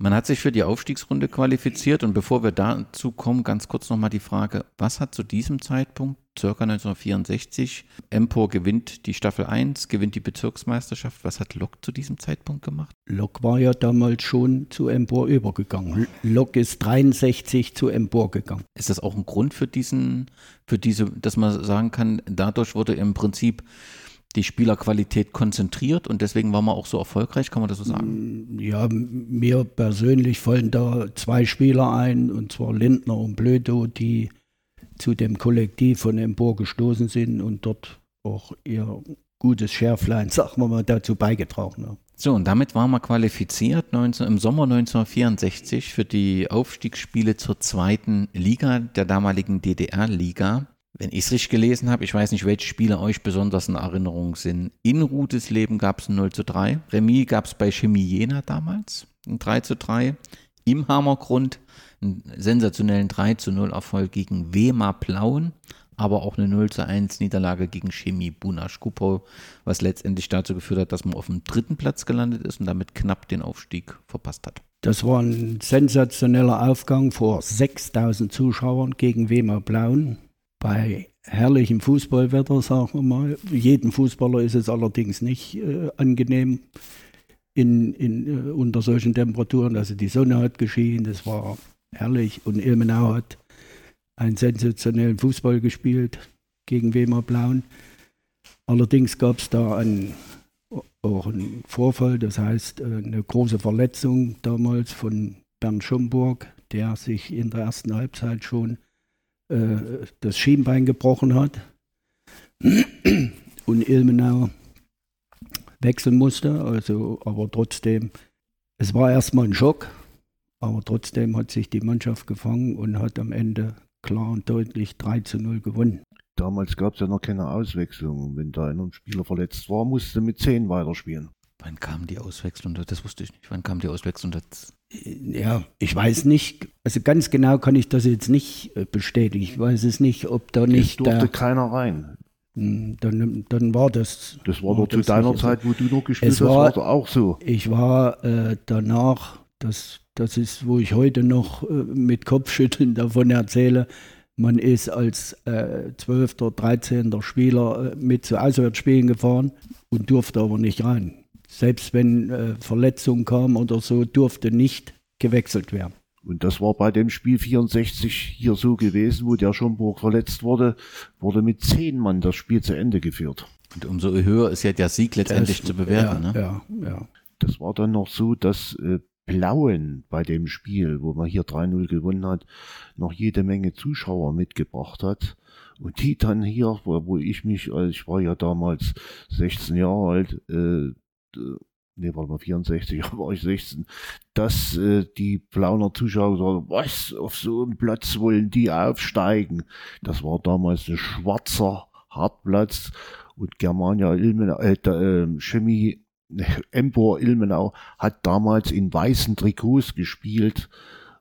Man hat sich für die Aufstiegsrunde qualifiziert und bevor wir dazu kommen, ganz kurz nochmal die Frage, was hat zu diesem Zeitpunkt, circa 1964, Empor gewinnt die Staffel 1, gewinnt die Bezirksmeisterschaft, was hat Lok zu diesem Zeitpunkt gemacht? Lok war ja damals schon zu Empor übergegangen. Lok ist 63 zu Empor gegangen. Ist das auch ein Grund für diesen, für diese, dass man sagen kann, dadurch wurde im Prinzip die Spielerqualität konzentriert und deswegen war man auch so erfolgreich, kann man das so sagen? Mm, ja, mir persönlich fallen da zwei Spieler ein, und zwar Lindner und Blödo, die zu dem Kollektiv von Empor gestoßen sind und dort auch ihr gutes Schärflein, sagen wir mal, dazu beigetragen haben. So, und damit waren wir qualifiziert 19, im Sommer 1964 für die Aufstiegsspiele zur zweiten Liga, der damaligen DDR-Liga. Wenn ich es richtig gelesen habe, ich weiß nicht, welche Spiele euch besonders in Erinnerung sind. In Rudesleben gab es ein 0 zu 3. Remis gab es bei Chemie Jena damals, ein 3 zu 3. Im Hammergrund einen sensationellen 3 zu 0 Erfolg gegen Wema Plauen aber auch eine 0 zu 1 Niederlage gegen Chemie Bunasch Kupo, was letztendlich dazu geführt hat, dass man auf dem dritten Platz gelandet ist und damit knapp den Aufstieg verpasst hat. Das war ein sensationeller Aufgang vor 6000 Zuschauern gegen Wemer Blauen. Bei herrlichem Fußballwetter, sagen wir mal. Jedem Fußballer ist es allerdings nicht äh, angenehm in, in, äh, unter solchen Temperaturen. Also die Sonne hat geschienen, das war herrlich. Und Ilmenau hat einen sensationellen Fußball gespielt gegen Wemer Blauen. Allerdings gab es da einen, auch einen Vorfall, das heißt äh, eine große Verletzung damals von Bernd Schomburg, der sich in der ersten Halbzeit schon äh, das Schienbein gebrochen hat und Ilmenau wechseln musste. Also, aber trotzdem, es war erstmal ein Schock, aber trotzdem hat sich die Mannschaft gefangen und hat am Ende klar und deutlich 3 zu 0 gewonnen. Damals gab es ja noch keine Auswechslung. Wenn da ein Spieler verletzt war, musste mit 10 weiterspielen. Wann kam die Auswechslung? Das wusste ich nicht. Wann kam die Auswechslung? Das ja, ich weiß nicht. Also ganz genau kann ich das jetzt nicht äh, bestätigen. Ich weiß es nicht, ob da nicht. Es durfte der, keiner rein. Hm, dann, dann war das. Das war, war doch zu deiner Zeit, wo du noch gespielt hast, war, war auch so. Ich war äh, danach, das das ist, wo ich heute noch äh, mit Kopfschütteln davon erzähle. Man ist als äh, 12. oder 13. Spieler äh, mit zu Auswärtsspielen gefahren und durfte aber nicht rein. Selbst wenn äh, Verletzungen kamen oder so, durfte nicht gewechselt werden. Und das war bei dem Spiel 64 hier so gewesen, wo der Schomburg verletzt wurde, wurde mit zehn Mann das Spiel zu Ende geführt. Und umso höher ist ja der Sieg letztendlich das, zu bewerten. Ja, ne? ja, ja. Das war dann noch so, dass äh, Blauen bei dem Spiel, wo man hier 3-0 gewonnen hat, noch jede Menge Zuschauer mitgebracht hat. Und die dann hier, wo, wo ich mich, also ich war ja damals 16 Jahre alt, äh, ne, warte mal, 64, war ich 16, dass äh, die Plauner Zuschauer sagen, was, auf so einem Platz wollen die aufsteigen? Das war damals ein schwarzer Hartplatz und Germania Ilmenau, äh, äh, Chemie Empor Ilmenau hat damals in weißen Trikots gespielt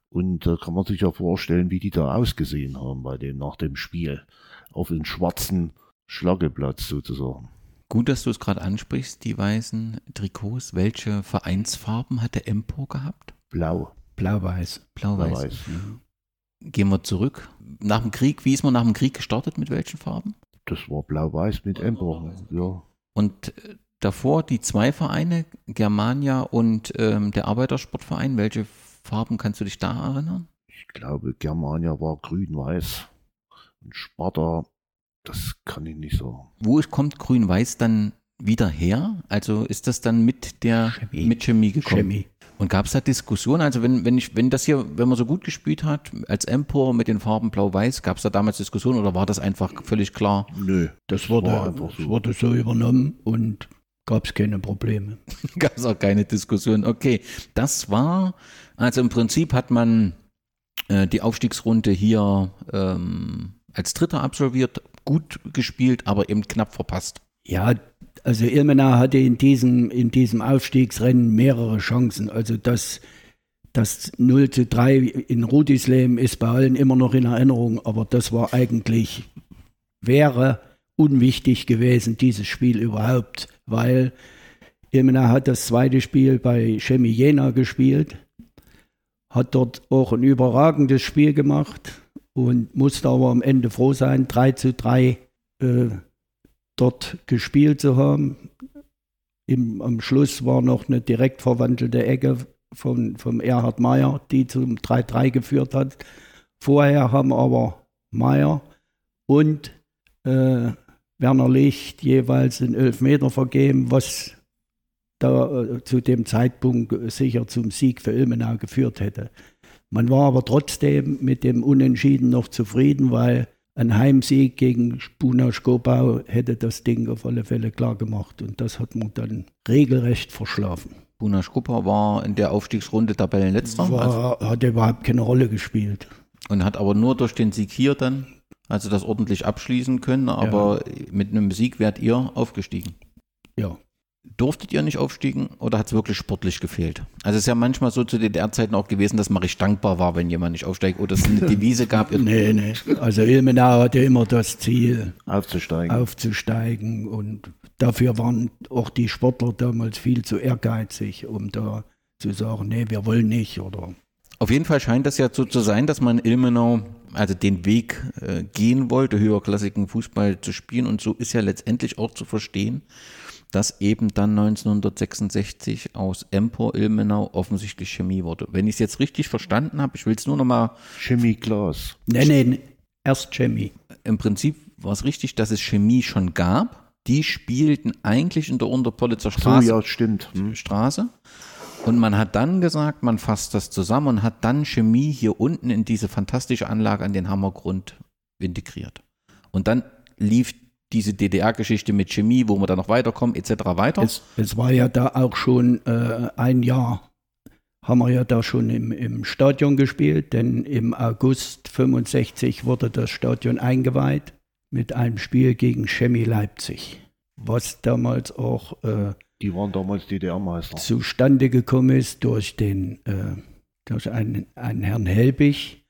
und da äh, kann man sich ja vorstellen, wie die da ausgesehen haben bei dem, nach dem Spiel. Auf dem schwarzen Schlageplatz sozusagen. Gut, dass du es gerade ansprichst, die weißen Trikots. Welche Vereinsfarben hat der Empor gehabt? Blau. Blau-Weiß. Blau-Weiß. Blau mhm. Gehen wir zurück. Nach dem Krieg, wie ist man nach dem Krieg gestartet? Mit welchen Farben? Das war Blau-Weiß mit Empor, ja. Und äh, davor die zwei Vereine, Germania und ähm, der Arbeitersportverein. Welche Farben kannst du dich da erinnern? Ich glaube, Germania war grün-weiß und Sparta, das kann ich nicht so. Wo kommt grün-weiß dann wieder her? Also ist das dann mit der Chemie. mit Chemie gekommen? Chemie. Und gab es da Diskussionen? Also wenn, wenn ich, wenn das hier, wenn man so gut gespielt hat, als Empor mit den Farben Blau-Weiß, gab es da damals Diskussionen oder war das einfach völlig klar? Nö, das wurde, war einfach so. wurde so übernommen und gab es keine Probleme. gab es auch keine Diskussion. Okay, das war, also im Prinzip hat man äh, die Aufstiegsrunde hier ähm, als Dritter absolviert, gut gespielt, aber eben knapp verpasst. Ja, also Ilmenau hatte in diesem, in diesem Aufstiegsrennen mehrere Chancen. Also das, das 0 zu 3 in Rudisleben ist bei allen immer noch in Erinnerung, aber das war eigentlich, wäre unwichtig gewesen, dieses Spiel überhaupt weil Ilmenau hat das zweite Spiel bei Chemie Jena gespielt, hat dort auch ein überragendes Spiel gemacht und musste aber am Ende froh sein, 3 zu 3 äh, dort gespielt zu haben. Im, am Schluss war noch eine direkt verwandelte Ecke von, vom Erhard Meyer, die zum 3-3 geführt hat. Vorher haben aber Meyer und äh, Werner Licht jeweils einen Elfmeter vergeben, was da äh, zu dem Zeitpunkt sicher zum Sieg für Ilmenau geführt hätte. Man war aber trotzdem mit dem Unentschieden noch zufrieden, weil ein Heimsieg gegen Buna Skobau hätte das Ding auf alle Fälle klar gemacht. Und das hat man dann regelrecht verschlafen. Buna Skobau war in der Aufstiegsrunde Tabellenletzter. War, hat überhaupt keine Rolle gespielt. Und hat aber nur durch den Sieg hier dann, also das ordentlich abschließen können, aber ja. mit einem Sieg wärt ihr aufgestiegen. Ja. Durftet ihr nicht aufstiegen oder hat es wirklich sportlich gefehlt? Also es ist ja manchmal so zu DDR-Zeiten auch gewesen, dass man recht dankbar war, wenn jemand nicht aufsteigt oder es eine Devise gab. nee, nee. Also Ilmenau hatte immer das Ziel, aufzusteigen. aufzusteigen und dafür waren auch die Sportler damals viel zu ehrgeizig, um da zu sagen, nee, wir wollen nicht oder auf jeden Fall scheint das ja so zu sein, dass man Ilmenau also den Weg äh, gehen wollte, höherklassigen Fußball zu spielen. Und so ist ja letztendlich auch zu verstehen, dass eben dann 1966 aus Empor Ilmenau offensichtlich Chemie wurde. Wenn ich es jetzt richtig verstanden habe, ich will es nur noch mal. Chemie Glas. Nein, nein, erst Chemie. Im Prinzip war es richtig, dass es Chemie schon gab. Die spielten eigentlich in der Unterpolitzer Straße. So, ja, stimmt. Hm. Straße. Und man hat dann gesagt, man fasst das zusammen und hat dann Chemie hier unten in diese fantastische Anlage an den Hammergrund integriert. Und dann lief diese DDR-Geschichte mit Chemie, wo wir dann noch weiterkommen, etc. weiter. Es, es war ja da auch schon äh, ein Jahr, haben wir ja da schon im, im Stadion gespielt, denn im August 65 wurde das Stadion eingeweiht mit einem Spiel gegen Chemie Leipzig, was damals auch äh, die waren damals DDR-Meister. Zustande gekommen ist durch den äh, durch einen, einen Herrn Helbig,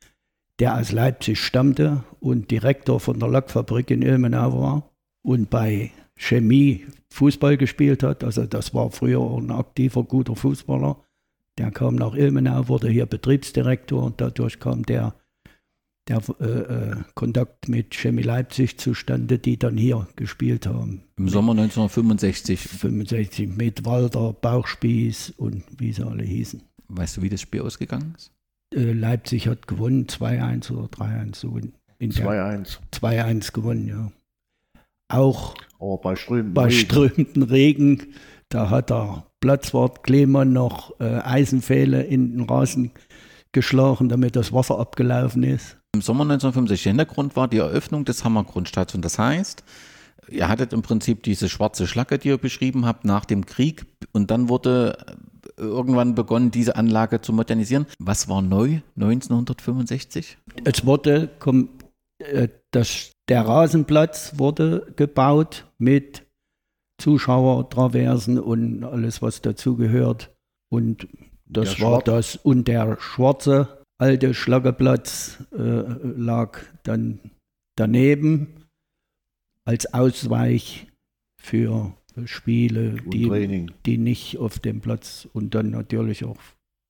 der aus Leipzig stammte und Direktor von der Lackfabrik in Ilmenau war und bei Chemie Fußball gespielt hat. Also das war früher ein aktiver, guter Fußballer. Der kam nach Ilmenau, wurde hier Betriebsdirektor und dadurch kam der der äh, äh, Kontakt mit Chemie Leipzig zustande, die dann hier gespielt haben. Im Sommer 1965. 65 mit Walter, Bauchspieß und wie sie alle hießen. Weißt du, wie das Spiel ausgegangen ist? Äh, Leipzig hat gewonnen, 2-1 oder 3-1. So 2-1. 2-1 gewonnen, ja. Auch oh, bei, strömenden, bei Regen. strömenden Regen, da hat der Platzwart Klemann noch äh, Eisenpfähle in den Rasen geschlagen, damit das Wasser abgelaufen ist. Im Sommer 1965 Hintergrund war die Eröffnung des Hammergrundstadions. Das heißt, ihr hattet im Prinzip diese schwarze Schlacke, die ihr beschrieben habt, nach dem Krieg und dann wurde irgendwann begonnen, diese Anlage zu modernisieren. Was war neu 1965? Es wurde, äh, das, der Rasenplatz wurde gebaut mit Zuschauertraversen und alles, was dazugehört. Und das war das. Und der schwarze alte Schlageplatz äh, lag dann daneben als Ausweich für Spiele, die, die nicht auf dem Platz und dann natürlich auch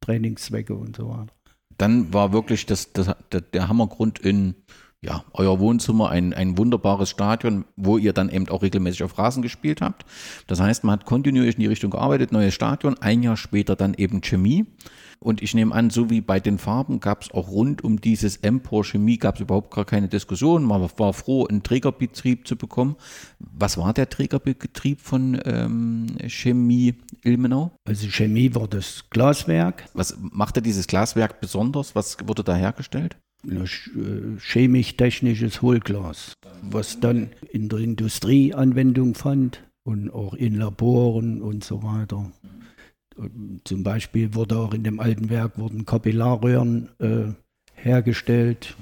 Trainingszwecke und so weiter. Dann war wirklich das, das, der Hammergrund in ja, euer Wohnzimmer ein, ein wunderbares Stadion, wo ihr dann eben auch regelmäßig auf Rasen gespielt habt. Das heißt, man hat kontinuierlich in die Richtung gearbeitet, neues Stadion, ein Jahr später dann eben Chemie. Und ich nehme an, so wie bei den Farben gab es auch rund um dieses Empor Chemie gab es überhaupt gar keine Diskussion. Man war froh, einen Trägerbetrieb zu bekommen. Was war der Trägerbetrieb von ähm, Chemie Ilmenau? Also Chemie war das Glaswerk. Was machte dieses Glaswerk besonders? Was wurde da hergestellt? Äh, chemisch-technisches Hohlglas, was dann in der Industrie Anwendung fand und auch in Laboren und so weiter. Zum Beispiel wurde auch in dem alten Werk wurden Kapillarröhren äh, hergestellt,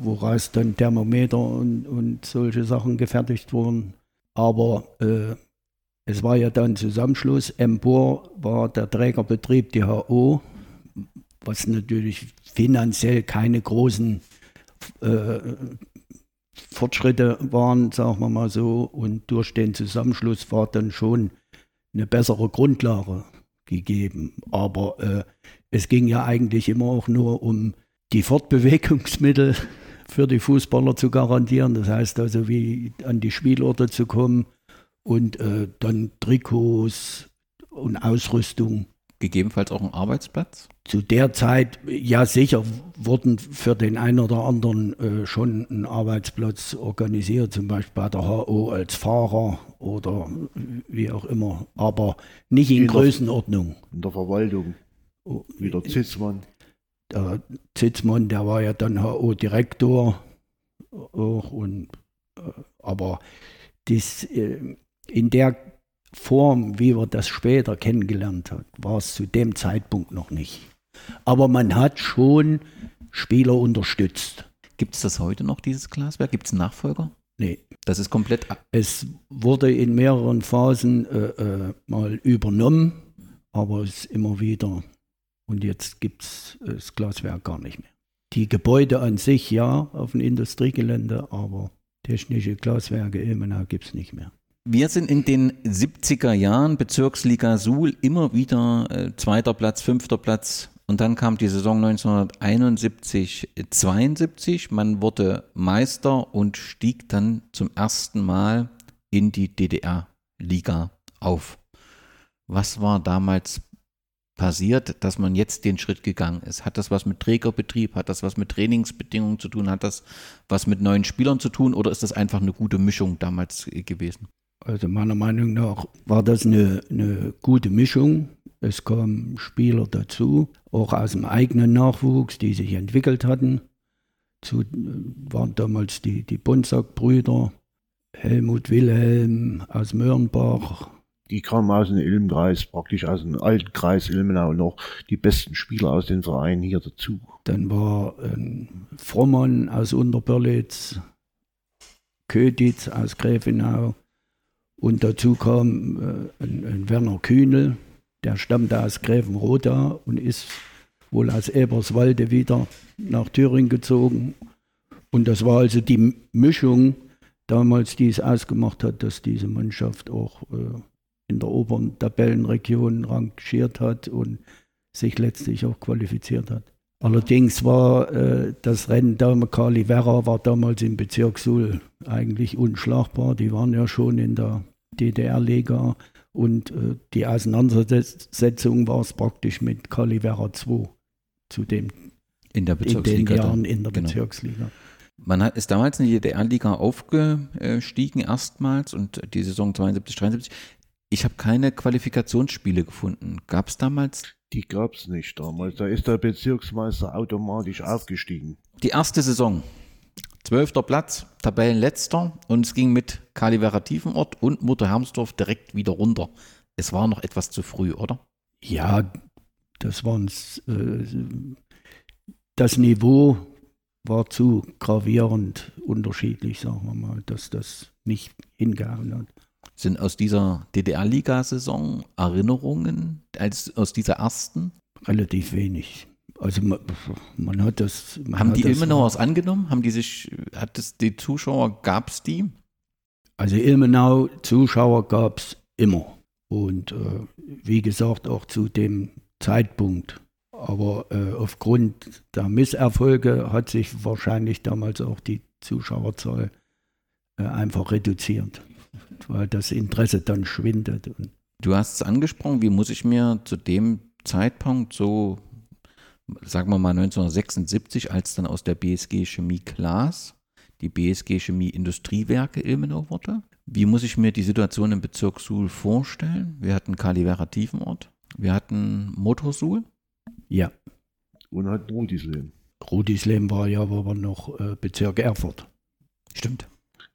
woraus dann Thermometer und, und solche Sachen gefertigt wurden. Aber äh, es war ja dann Zusammenschluss. Empor war der Trägerbetrieb, die HO, was natürlich finanziell keine großen äh, Fortschritte waren, sagen wir mal so. Und durch den Zusammenschluss war dann schon eine bessere Grundlage gegeben. Aber äh, es ging ja eigentlich immer auch nur um die Fortbewegungsmittel für die Fußballer zu garantieren. Das heißt also, wie an die Spielorte zu kommen und äh, dann Trikots und Ausrüstung. Gegebenenfalls auch ein Arbeitsplatz? Zu der Zeit, ja sicher, wurden für den einen oder anderen äh, schon ein Arbeitsplatz organisiert, zum Beispiel bei der HO als Fahrer oder wie auch immer, aber nicht in, in Größenordnung. Der, in der Verwaltung, oh, wie der Zitzmann. Der Zitzmann, der war ja dann HO-Direktor auch und äh, aber das, äh, in der Form, wie wir das später kennengelernt haben, war es zu dem Zeitpunkt noch nicht. Aber man hat schon Spieler unterstützt. Gibt es das heute noch, dieses Glaswerk? Gibt es einen Nachfolger? Nee. Das ist komplett. Es wurde in mehreren Phasen äh, äh, mal übernommen, aber es ist immer wieder. Und jetzt gibt es das Glaswerk gar nicht mehr. Die Gebäude an sich ja auf dem Industriegelände, aber technische Glaswerke Ilmenau gibt es nicht mehr. Wir sind in den 70er Jahren Bezirksliga Suhl immer wieder äh, zweiter Platz, fünfter Platz. Und dann kam die Saison 1971, 72. Man wurde Meister und stieg dann zum ersten Mal in die DDR-Liga auf. Was war damals passiert, dass man jetzt den Schritt gegangen ist? Hat das was mit Trägerbetrieb, hat das was mit Trainingsbedingungen zu tun, hat das was mit neuen Spielern zu tun oder ist das einfach eine gute Mischung damals gewesen? Also meiner Meinung nach war das eine, eine gute Mischung. Es kamen Spieler dazu, auch aus dem eigenen Nachwuchs, die sich entwickelt hatten. Zu, waren damals die, die Bonsack-Brüder, Helmut Wilhelm aus Möhrenbach. Die kamen aus dem Ilmkreis, praktisch aus dem alten Kreis Ilmenau noch die besten Spieler aus den Vereinen hier dazu. Dann war ein Frommann aus Unterbörlitz, Köditz aus Gräfenau, und dazu kam äh, ein, ein, Werner Kühnel, der stammte aus Gräfenroda und ist wohl aus Eberswalde wieder nach Thüringen gezogen. Und das war also die Mischung damals, die es ausgemacht hat, dass diese Mannschaft auch äh, in der oberen Tabellenregion rangiert hat und sich letztlich auch qualifiziert hat. Allerdings war äh, das Rennen Dame Kali Werra war damals im Bezirk Suhl eigentlich unschlagbar. Die waren ja schon in der DDR-Liga und äh, die Auseinandersetzung war es praktisch mit Calivera 2 zu dem in, der Bezirksliga in den Jahren in der genau. Bezirksliga. Man hat, ist damals in die DDR-Liga aufgestiegen erstmals und die Saison 72, 73. Ich habe keine Qualifikationsspiele gefunden. Gab es damals? Die gab es nicht damals. Da ist der Bezirksmeister automatisch aufgestiegen. Die erste Saison, Zwölfter Platz, Tabellenletzter und es ging mit Kalivera Tiefenort und Mutter Hermsdorf direkt wieder runter. Es war noch etwas zu früh, oder? Ja, das war äh, das Niveau war zu gravierend unterschiedlich, sagen wir mal, dass das nicht hingehauen hat. Sind aus dieser DDR-Liga-Saison Erinnerungen als aus dieser ersten? Relativ wenig. Also man, man hat das. Man haben hat die Ilmenauers angenommen? Haben die sich, hat es die Zuschauer, gab es die? Also Ilmenau Zuschauer gab es immer. Und äh, wie gesagt, auch zu dem Zeitpunkt. Aber äh, aufgrund der Misserfolge hat sich wahrscheinlich damals auch die Zuschauerzahl äh, einfach reduziert, weil das Interesse dann schwindet. du hast es angesprochen, wie muss ich mir zu dem Zeitpunkt so sagen wir mal 1976, als dann aus der BSG Chemie Glas die BSG Chemie Industriewerke Ilmenau wurde. Wie muss ich mir die Situation im Bezirk Suhl vorstellen? Wir hatten Kalivera Tiefenort, wir hatten Motorsuhl. Ja. Und hatten Rudisleben. Rudisleben war ja aber noch äh, Bezirk Erfurt. Stimmt.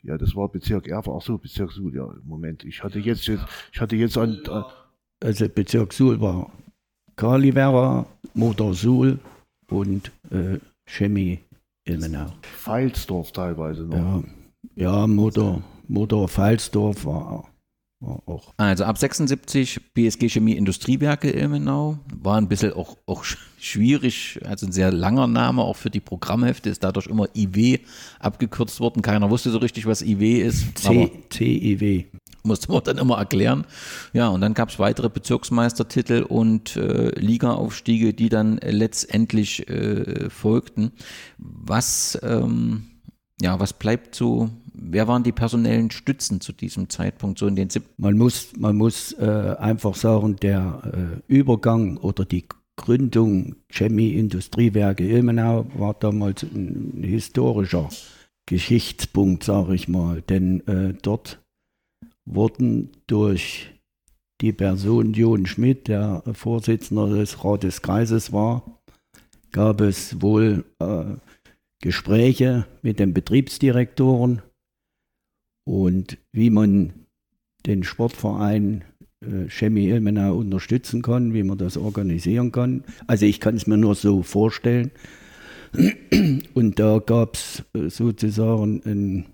Ja, das war Bezirk Erfurt. Ach so, Bezirk Suhl, ja, Moment. Ich hatte jetzt, ich hatte jetzt an. an also Bezirk Suhl war Kalivera, Motor Suhl und äh, Chemie Ilmenau. Pfalzdorf teilweise noch. Ja, ja Motor, Motor Pfalzdorf war, war auch. Also ab 76 BSG Chemie Industriewerke Ilmenau. War ein bisschen auch, auch schwierig, also ein sehr langer Name, auch für die Programmhefte ist dadurch immer IW abgekürzt worden. Keiner wusste so richtig, was IW ist. C, CIW musste man dann immer erklären. Ja, und dann gab es weitere Bezirksmeistertitel und äh, Ligaaufstiege, die dann letztendlich äh, folgten. Was, ähm, ja, was bleibt so wer waren die personellen Stützen zu diesem Zeitpunkt, so in den 70 Man muss, man muss äh, einfach sagen, der äh, Übergang oder die Gründung Chemie-Industriewerke Ilmenau war damals ein historischer Geschichtspunkt, sage ich mal. Denn äh, dort wurden durch die Person Jon Schmidt, der Vorsitzender des Rateskreises war, gab es wohl äh, Gespräche mit den Betriebsdirektoren und wie man den Sportverein äh, Chemie Ilmenau unterstützen kann, wie man das organisieren kann. Also ich kann es mir nur so vorstellen. Und da gab es äh, sozusagen einen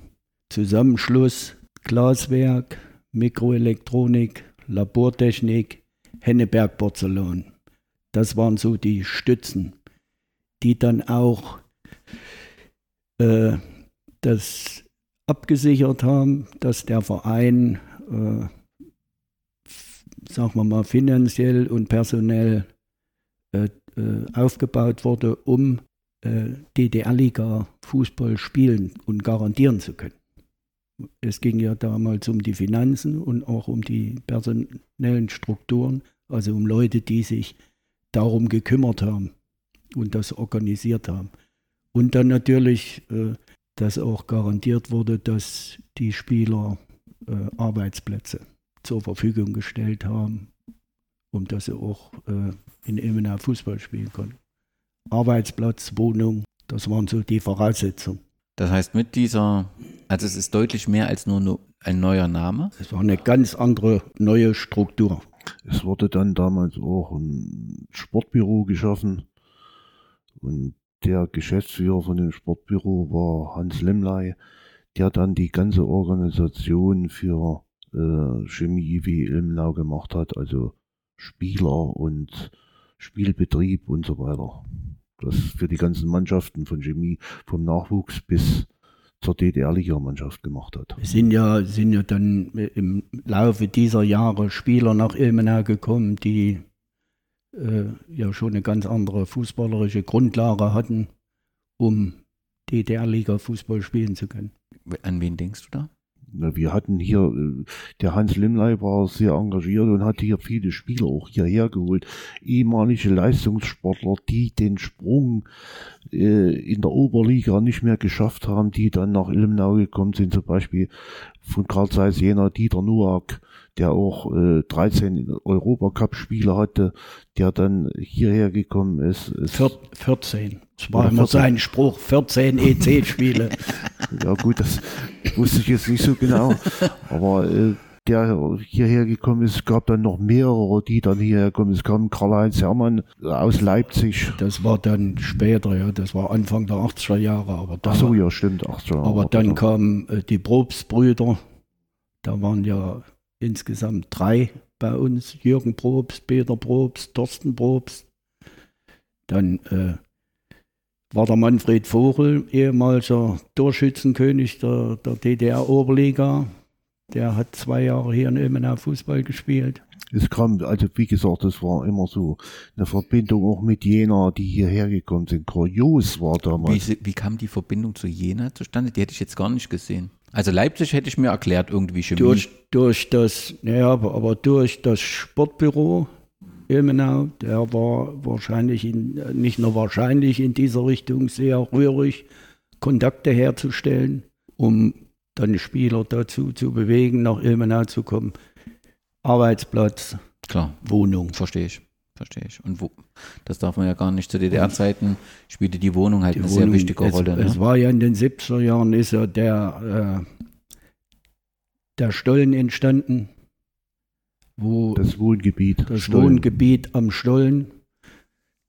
Zusammenschluss Glaswerk, Mikroelektronik, Labortechnik, Henneberg Porzellan. Das waren so die Stützen, die dann auch äh, das abgesichert haben, dass der Verein, äh, sagen wir mal, finanziell und personell äh, äh aufgebaut wurde, um äh, DDR-Liga Fußball spielen und garantieren zu können. Es ging ja damals um die Finanzen und auch um die personellen Strukturen, also um Leute, die sich darum gekümmert haben und das organisiert haben. Und dann natürlich, äh, dass auch garantiert wurde, dass die Spieler äh, Arbeitsplätze zur Verfügung gestellt haben, um dass sie auch äh, in Ilmenau Fußball spielen konnten. Arbeitsplatz, Wohnung, das waren so die Voraussetzungen. Das heißt, mit dieser, also es ist deutlich mehr als nur ein neuer Name. Es war eine ganz andere neue Struktur. Es wurde dann damals auch ein Sportbüro geschaffen und der Geschäftsführer von dem Sportbüro war Hans Lemley, der dann die ganze Organisation für äh, Chemie wie Ilmenau gemacht hat, also Spieler und Spielbetrieb und so weiter. Das für die ganzen Mannschaften von Chemie vom Nachwuchs bis zur DDR-Liga-Mannschaft gemacht hat. Es sind ja, sind ja dann im Laufe dieser Jahre Spieler nach Ilmenau gekommen, die äh, ja schon eine ganz andere fußballerische Grundlage hatten, um DDR-Liga Fußball spielen zu können. An wen denkst du da? Na, wir hatten hier, äh, der Hans Limley war sehr engagiert und hat hier viele Spieler auch hierher geholt. Ehemalige Leistungssportler, die den Sprung äh, in der Oberliga nicht mehr geschafft haben, die dann nach Ilmenau gekommen sind, zum Beispiel von Karl Zeiss Jena, Dieter Nuak, der auch äh, 13 Europacup-Spiele hatte, der dann hierher gekommen ist. ist 14. Das war immer sein Spruch, 14 EC-Spiele. ja gut, das wusste ich jetzt nicht so genau. Aber äh, der hierher gekommen ist, gab dann noch mehrere, die dann hierher kommen. Es kam Karl-Heinz Hermann aus Leipzig. Das war dann später, ja, das war Anfang der 80er Jahre. Aber Ach so, ja, stimmt, 80er Jahre. Aber dann kamen äh, die Probstbrüder, da waren ja insgesamt drei bei uns. Jürgen Probst, Peter Probst, Thorsten Probst. Dann äh, war der Manfred Vogel, ehemaliger Torschützenkönig der, der DDR-Oberliga. Der hat zwei Jahre hier in Ilmenau Fußball gespielt. Es kam, also wie gesagt, das war immer so eine Verbindung auch mit Jena, die hierher gekommen sind. Kurios war damals. Wie, wie kam die Verbindung zu Jena zustande? Die hätte ich jetzt gar nicht gesehen. Also Leipzig hätte ich mir erklärt, irgendwie Chemie. Durch, durch das, naja, aber, aber durch das Sportbüro Ilmenau, der war wahrscheinlich, in, nicht nur wahrscheinlich in dieser Richtung sehr rührig, Kontakte herzustellen, um dann Spieler dazu zu bewegen, nach Ilmenau zu kommen. Arbeitsplatz, Klar. Wohnung. Verstehe ich. Verstehe ich. Und wo, das darf man ja gar nicht. Zu DDR-Zeiten spielte die Wohnung halt die eine Wohnung, sehr wichtige es, Rolle. Ne? Es war ja in den 70er Jahren ist ja der, äh, der Stollen entstanden. Wo das Wohngebiet. Das Stollen. Wohngebiet am Stollen.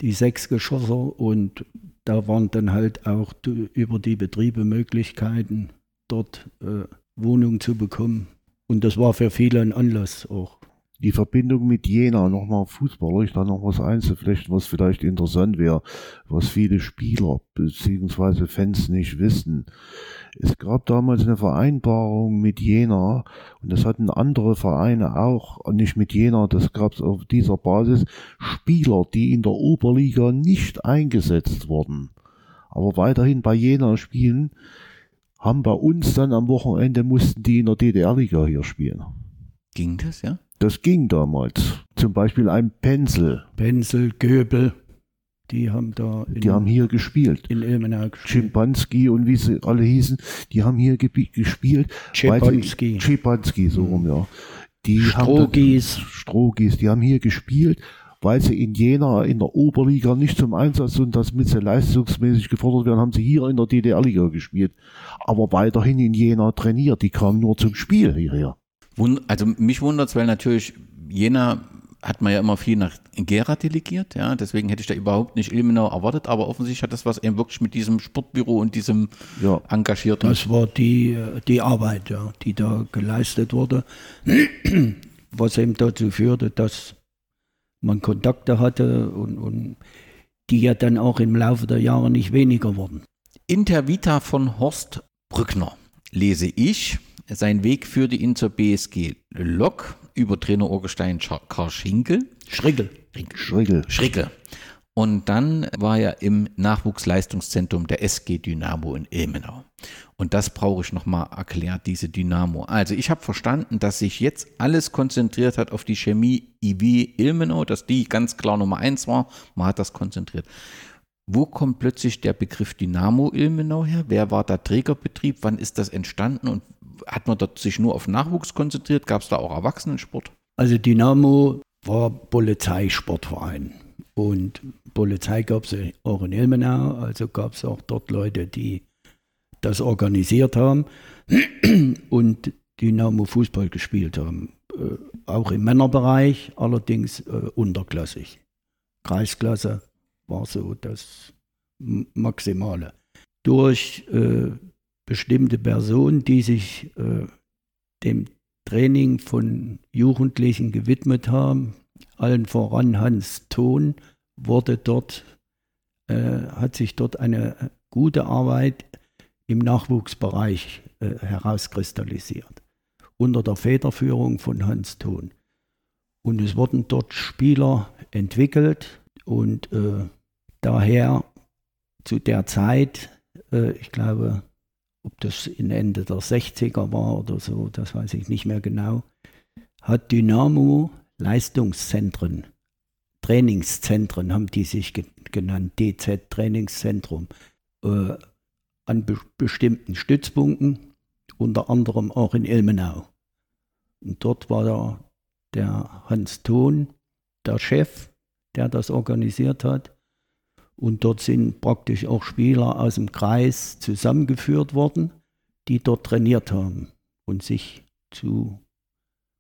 Die sechs Geschosse und da waren dann halt auch über die Betriebe Möglichkeiten, dort äh, Wohnungen zu bekommen. Und das war für viele ein Anlass auch die Verbindung mit Jena, nochmal fußballerisch, da noch was einzuflechten, was vielleicht interessant wäre, was viele Spieler bzw. Fans nicht wissen. Es gab damals eine Vereinbarung mit Jena und das hatten andere Vereine auch, nicht mit Jena, das gab es auf dieser Basis, Spieler, die in der Oberliga nicht eingesetzt wurden, aber weiterhin bei Jena spielen, haben bei uns dann am Wochenende mussten die in der DDR-Liga hier spielen. Ging das, ja? Das ging damals. Zum Beispiel ein Pencil. Pencil, Göbel, die haben da Die haben hier gespielt. in Ilmenau gespielt. Chimpanski und wie sie alle hießen, die haben hier gespielt. Schepanski. Schepanski, so rum, ja. Die haben Strogis. dann- Strogis, die haben hier gespielt, weil sie in Jena in der Oberliga nicht zum Einsatz und das mit sie leistungsmäßig gefordert werden, haben sie hier in der DDR-Liga gespielt. Aber weiterhin in Jena trainiert. Die kamen nur zum Spiel hierher. Also mich wundert es, weil natürlich Jena hat man ja immer viel nach Gera delegiert, ja, deswegen hätte ich da überhaupt nicht Ilmenau erwartet, aber offensichtlich hat das was eben wirklich mit diesem Sportbüro und diesem Ja. engagierten Das war die, die Arbeit, ja, die da geleistet wurde, was eben dazu führte, dass man Kontakte hatte und, und die ja dann auch im Laufe der Jahre nicht weniger wurden. Intervita von Horst Brückner lese ich. Sein Weg führte ihn zur BSG Lok über Trainer Urgestein Karl Schinkel. Schrickel. Schrickel. Schrickel. Und dann war er im Nachwuchsleistungszentrum der SG Dynamo in Ilmenau. Und das brauche ich nochmal erklärt, diese Dynamo. Also ich habe verstanden, dass sich jetzt alles konzentriert hat auf die Chemie IW Ilmenau, dass die ganz klar Nummer eins war. Man hat das konzentriert. Wo kommt plötzlich der Begriff Dynamo Ilmenau her? Wer war da Trägerbetrieb? Wann ist das entstanden? Und hat man dort sich nur auf Nachwuchs konzentriert? Gab es da auch Erwachsenensport? Also Dynamo war Polizeisportverein. Und Polizei gab es auch in Ilmenau, also gab es auch dort Leute, die das organisiert haben und Dynamo Fußball gespielt haben. Äh, auch im Männerbereich, allerdings äh, unterklassig. Kreisklasse war so das Maximale. Durch äh, bestimmte Personen, die sich äh, dem Training von Jugendlichen gewidmet haben, allen voran Hans Thon, wurde dort, äh, hat sich dort eine gute Arbeit im Nachwuchsbereich äh, herauskristallisiert, unter der Federführung von Hans Thon. Und es wurden dort Spieler entwickelt und äh, daher zu der Zeit, äh, ich glaube, ob das in Ende der 60er war oder so, das weiß ich nicht mehr genau, hat Dynamo Leistungszentren, Trainingszentren haben die sich ge genannt, DZ Trainingszentrum, äh, an be bestimmten Stützpunkten, unter anderem auch in Ilmenau. Und dort war der, der Hans Thon, der Chef, der das organisiert hat. Und dort sind praktisch auch Spieler aus dem Kreis zusammengeführt worden, die dort trainiert haben und sich zu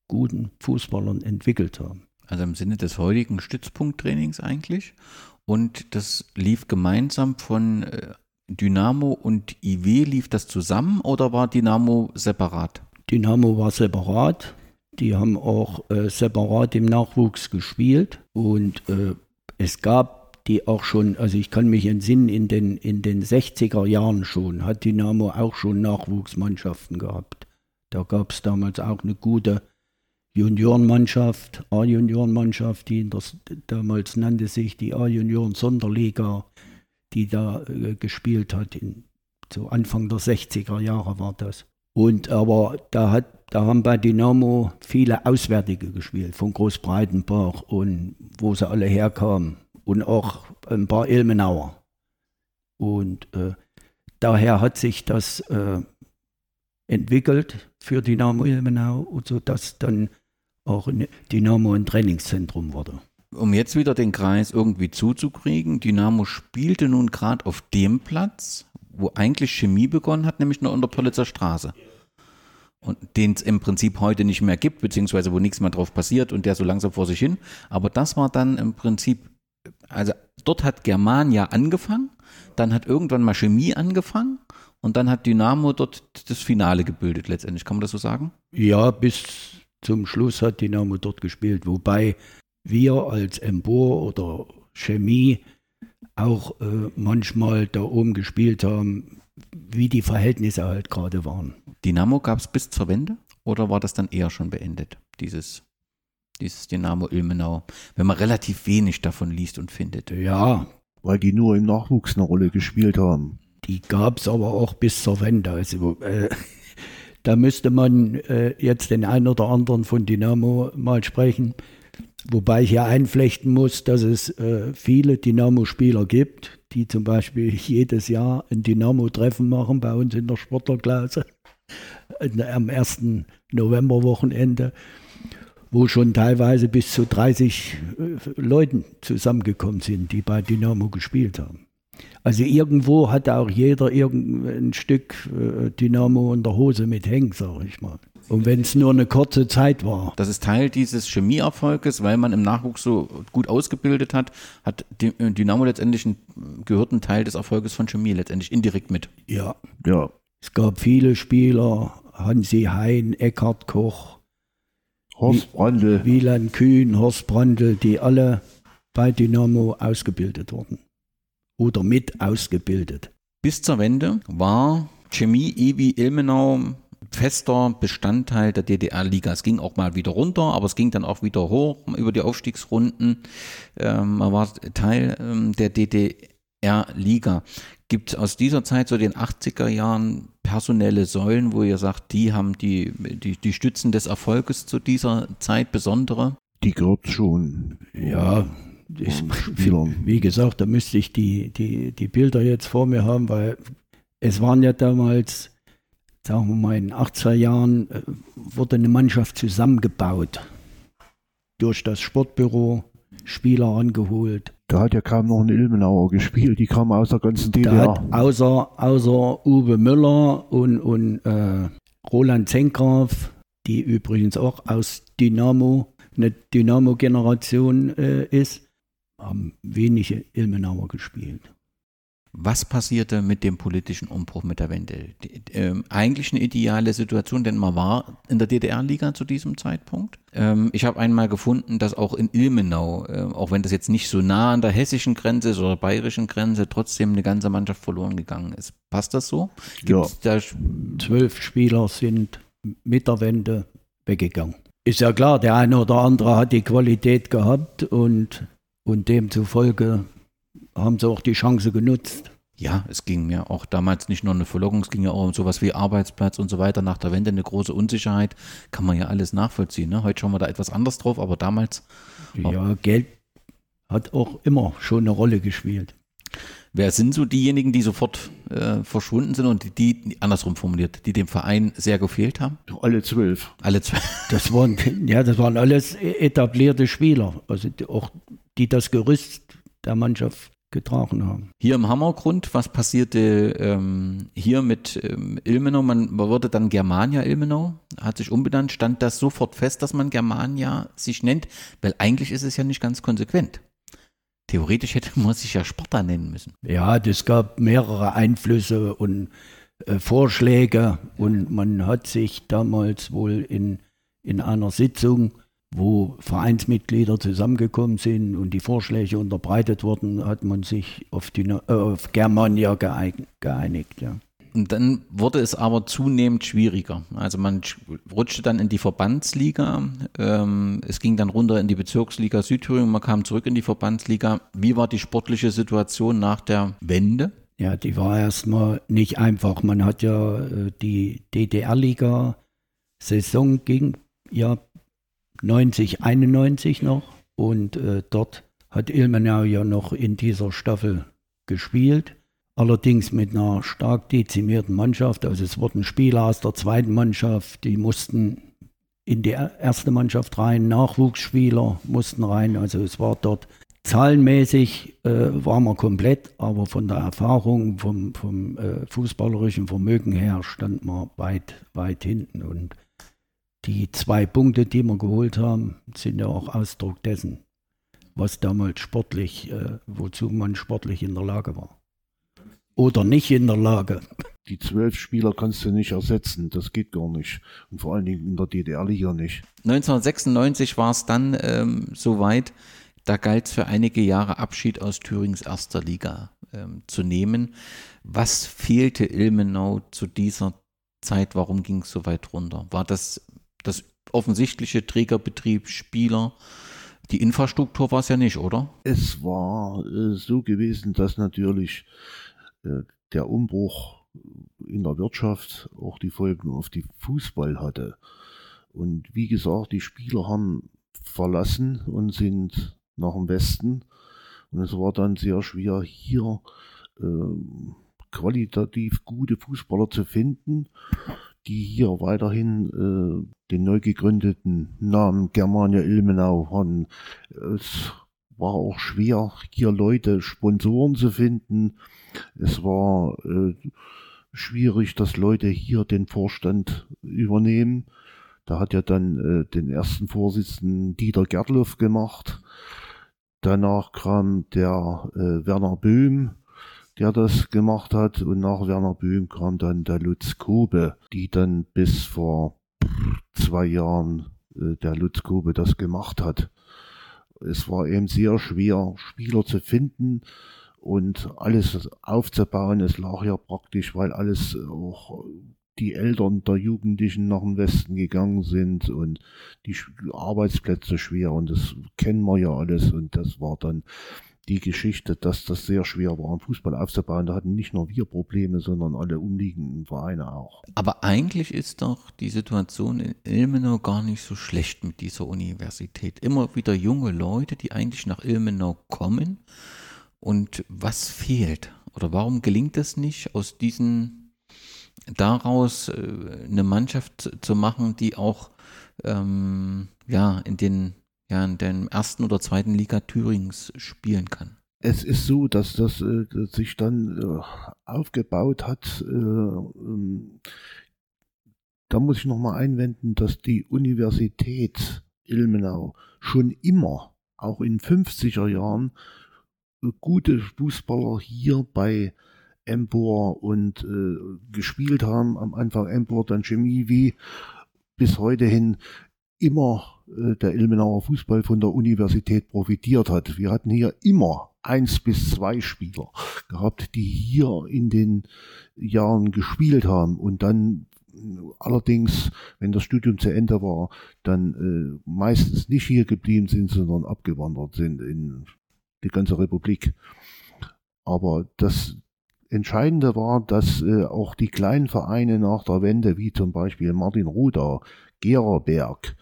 guten Fußballern entwickelt haben. Also im Sinne des heutigen Stützpunkttrainings eigentlich. Und das lief gemeinsam von äh, Dynamo und IW. Lief das zusammen oder war Dynamo separat? Dynamo war separat. Die haben auch äh, separat im Nachwuchs gespielt. Und äh, es gab die auch schon, also ich kann mich entsinnen, in den, in den 60er Jahren schon hat Dynamo auch schon Nachwuchsmannschaften gehabt. Da gab es damals auch eine gute Juniorenmannschaft, A-Juniorenmannschaft, die der, damals nannte sich die A-Junioren-Sonderliga, die da äh, gespielt hat. In, so Anfang der 60er Jahre war das. Und aber da hat, da haben bei Dynamo viele Auswärtige gespielt, von Großbreitenbach und wo sie alle herkamen. Und auch ein paar Ilmenauer. Und äh, daher hat sich das äh, entwickelt für Dynamo Ilmenau und so dass dann auch Dynamo ein Trainingszentrum wurde. Um jetzt wieder den Kreis irgendwie zuzukriegen, Dynamo spielte nun gerade auf dem Platz, wo eigentlich Chemie begonnen hat, nämlich nur an der Politzer Straße. Und den es im Prinzip heute nicht mehr gibt, beziehungsweise wo nichts mehr drauf passiert und der so langsam vor sich hin. Aber das war dann im Prinzip, also dort hat Germania angefangen, dann hat irgendwann mal Chemie angefangen und dann hat Dynamo dort das Finale gebildet letztendlich. Kann man das so sagen? Ja, bis zum Schluss hat Dynamo dort gespielt, wobei wir als Empor oder Chemie auch äh, manchmal da oben gespielt haben, wie die Verhältnisse halt gerade waren. Dynamo gab es bis zur Wende oder war das dann eher schon beendet, dieses, dieses Dynamo Ilmenau, wenn man relativ wenig davon liest und findet? Ja, Weil die nur im Nachwuchs eine Rolle gespielt haben. die gab es aber auch bis zur Wende. Also äh, da müsste man äh, jetzt den einen oder anderen von Dynamo mal sprechen. Wobei ich ja einflechten muss, dass es äh, viele Dynamo-Spieler gibt, die zum Beispiel jedes Jahr ein Dynamo-Treffen machen bei uns in der Sportlerklasse am ersten Novemberwochenende, wo schon teilweise bis zu 30 äh, Leuten zusammengekommen sind, die bei Dynamo gespielt haben. Also irgendwo hat auch jeder irgendein Stück äh, Dynamo in der Hose mit hängen, sage ich mal. Und wenn es nur eine kurze Zeit war. Das ist Teil dieses Chemieerfolges, weil man im Nachwuchs so gut ausgebildet hat, hat äh, Dynamo letztendlich einen, gehört ein Teil des Erfolges von Chemie letztendlich indirekt mit. Ja. Ja. Es gab viele Spieler, Hansi Hein, Eckhard Koch, Horst Brandl, Wieland Kühn, Horst Brandl, die alle bei Dynamo ausgebildet wurden oder mit ausgebildet. Bis zur Wende war Chemie Ewi Ilmenau fester Bestandteil der DDR-Liga. Es ging auch mal wieder runter, aber es ging dann auch wieder hoch über die Aufstiegsrunden. Ähm, man war Teil ähm, der DDR-Liga. Gibt es aus dieser Zeit, so den 80er Jahren, personelle Säulen, wo ihr sagt, die haben die, die, die Stützen des Erfolges zu dieser Zeit besondere? Die gehört schon. Ja, ich, wie gesagt, da müsste ich die, die, die Bilder jetzt vor mir haben, weil es waren ja damals sagen wir mal, in den 80er Jahren äh, wurde eine Mannschaft zusammengebaut. Durch das Sportbüro, Spieler angeholt. Da hat ja kaum noch ein Ilmenauer gespielt, die kamen aus der ganzen DDR. außer, außer Uwe Müller und, und äh, Roland Zenkgraf, die übrigens auch aus Dynamo, eine Dynamo-Generation äh, ist, haben wenige Ilmenauer gespielt. Was passierte mit dem politischen Umbruch mit der Wende? Die, äh, eigentlich eine ideale Situation, denn man war in der DDR-Liga zu diesem Zeitpunkt. Ähm, ich habe einmal gefunden, dass auch in Ilmenau, äh, auch wenn das jetzt nicht so nah an der hessischen Grenze ist oder bayerischen Grenze, trotzdem eine ganze Mannschaft verloren gegangen ist. Passt das so? Gibt's ja. Zwölf Spieler sind mit der Wende weggegangen. Ist ja klar, der eine oder andere hat die Qualität gehabt und, und demzufolge haben sie auch die Chance genutzt. Ja, es ging mir auch damals nicht nur eine Verlockung, es ging ja auch um sowas wie Arbeitsplatz und so weiter. Nach der Wende eine große Unsicherheit, kann man ja alles nachvollziehen. Ne? Heute schauen wir da etwas anders drauf, aber damals. Ja, Geld hat auch immer schon eine Rolle gespielt. Wer sind so diejenigen, die sofort äh, verschwunden sind und die, die, andersrum formuliert, die dem Verein sehr gefehlt haben? Alle zwölf. Alle zwölf. Das waren, ja, das waren alles etablierte Spieler, also die, auch die das Gerüst der Mannschaft getragen haben. Hier im Hammergrund, was passierte ähm, hier mit ähm, Ilmenau? Man, wurde dann Germania Ilmenau, hat sich umbenannt. Stand das sofort fest, dass man Germania sich nennt? Weil eigentlich ist es ja nicht ganz konsequent. Theoretisch hätte man sich ja Sparta nennen müssen. Ja, es gab mehrere Einflüsse und äh, Vorschläge und man hat sich damals wohl in, in einer Sitzung wo Vereinsmitglieder zusammengekommen sind und die Vorschläge unterbreitet wurden, hat man sich auf, die, äh, auf Germania geeinigt. Ja. Und dann wurde es aber zunehmend schwieriger. Also man rutschte dann in die Verbandsliga. Ähm, es ging dann runter in die Bezirksliga Südthüringen. Man kam zurück in die Verbandsliga. Wie war die sportliche Situation nach der Wende? Ja, die war erstmal nicht einfach. Man hat ja äh, die DDR-Liga-Saison ging ja 90, 91 noch. Und äh, dort hat Ilmenau ja noch in dieser Staffel gespielt. Allerdings mit einer stark dezimierten Mannschaft. Also es wurden Spieler aus der zweiten Mannschaft, die mussten in die erste Mannschaft rein, Nachwuchsspieler mussten rein. Also es war dort zahlenmäßig äh, war man komplett, aber von der Erfahrung, vom, vom äh, fußballerischen Vermögen her stand man weit, weit hinten. Und die zwei Punkte, die wir geholt haben, sind ja auch Ausdruck dessen, was damals sportlich, äh, wozu man sportlich in der Lage war. Oder nicht in der Lage. Die zwölf Spieler kannst du nicht ersetzen, das geht gar nicht. Und vor allen Dingen in der DDR-Liga nicht. 1996 war es dann ähm, soweit, da galt es für einige Jahre Abschied aus Thürings erster Liga ähm, zu nehmen. Was fehlte Ilmenau zu dieser Zeit? Warum ging es so weit runter? War das das offensichtliche Trägerbetrieb, Spieler. Die Infrastruktur war es ja nicht, oder? Es war äh, so gewesen, dass natürlich äh, der Umbruch in der Wirtschaft auch die Folgen auf die Fußball hatte. Und wie gesagt, die Spieler haben verlassen und sind nach dem Westen. Und es war dann sehr schwer, hier äh, qualitativ gute Fußballer zu finden, die hier weiterhin äh, den neu gegründeten Namen Germania Ilmenau hatten. Es war auch schwer, hier Leute, Sponsoren zu finden. Es war äh, schwierig, dass Leute hier den Vorstand übernehmen. Da hat ja dann äh, den ersten Vorsitzenden Dieter Gerdloff gemacht. Danach kam der äh, Werner Böhm, der das gemacht hat. Und nach Werner Böhm kam dann der Lutz Kobe, die dann bis vor zwei Jahren äh, der Lutz Kobe das gemacht hat. Es war eben sehr schwer, Spieler zu finden und alles aufzubauen. Es lag ja praktisch, weil alles auch die Eltern der Jugendlichen nach dem Westen gegangen sind und die Arbeitsplätze schwer und das kennen wir ja alles und das war dann die Geschichte, dass das sehr schwer war, Fußball aufzubauen. Da hatten nicht nur wir Probleme, sondern alle umliegenden Vereine auch. Aber eigentlich ist doch die Situation in Ilmenau gar nicht so schlecht mit dieser Universität. Immer wieder junge Leute, die eigentlich nach Ilmenau kommen. Und was fehlt? Oder warum gelingt es nicht, aus diesen daraus äh, eine Mannschaft zu machen, die auch ähm, ja in den ja in der ersten oder zweiten Liga Thürings spielen kann. Es ist so, dass das äh, sich dann äh, aufgebaut hat. Äh, ähm, da muss ich nochmal einwenden, dass die Universität Ilmenau schon immer, auch in 50er Jahren, äh, gute Fußballer hier bei Empor und äh, gespielt haben. Am Anfang Empor, dann Chemie, wie bis heute hin immer äh, der Ilmenauer Fußball von der Universität profitiert hat. Wir hatten hier immer eins bis zwei Spieler gehabt, die hier in den Jahren gespielt haben und dann allerdings, wenn das Studium zu Ende war, dann äh, meistens nicht hier geblieben sind, sondern abgewandert sind in die ganze Republik. Aber das Entscheidende war, dass äh, auch die kleinen Vereine nach der Wende, wie zum Beispiel Martin Ruder, Gererberg,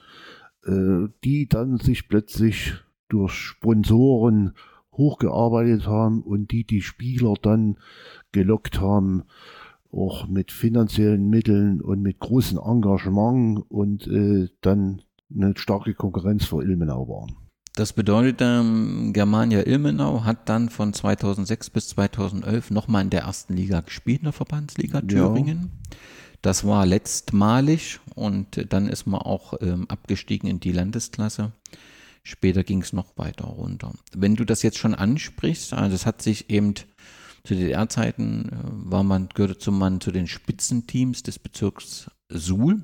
äh, die dann sich plötzlich durch Sponsoren hochgearbeitet haben und die die Spieler dann gelockt haben, auch mit finanziellen Mitteln und mit großem Engagement und äh, dann eine starke Konkurrenz für Ilmenau waren. Das bedeutet, ähm, Germania Ilmenau hat dann von 2006 bis 2011 nochmal in der ersten Liga gespielt, in der Verbandsliga Thüringen. Ja. Das war letztmalig und dann ist man auch ähm, abgestiegen in die Landesklasse. Später ging es noch weiter runter. Wenn du das jetzt schon ansprichst, also es hat sich eben zu DDR-Zeiten äh, war man, gehörte zum Mann zu den Spitzenteams des Bezirks Suhl.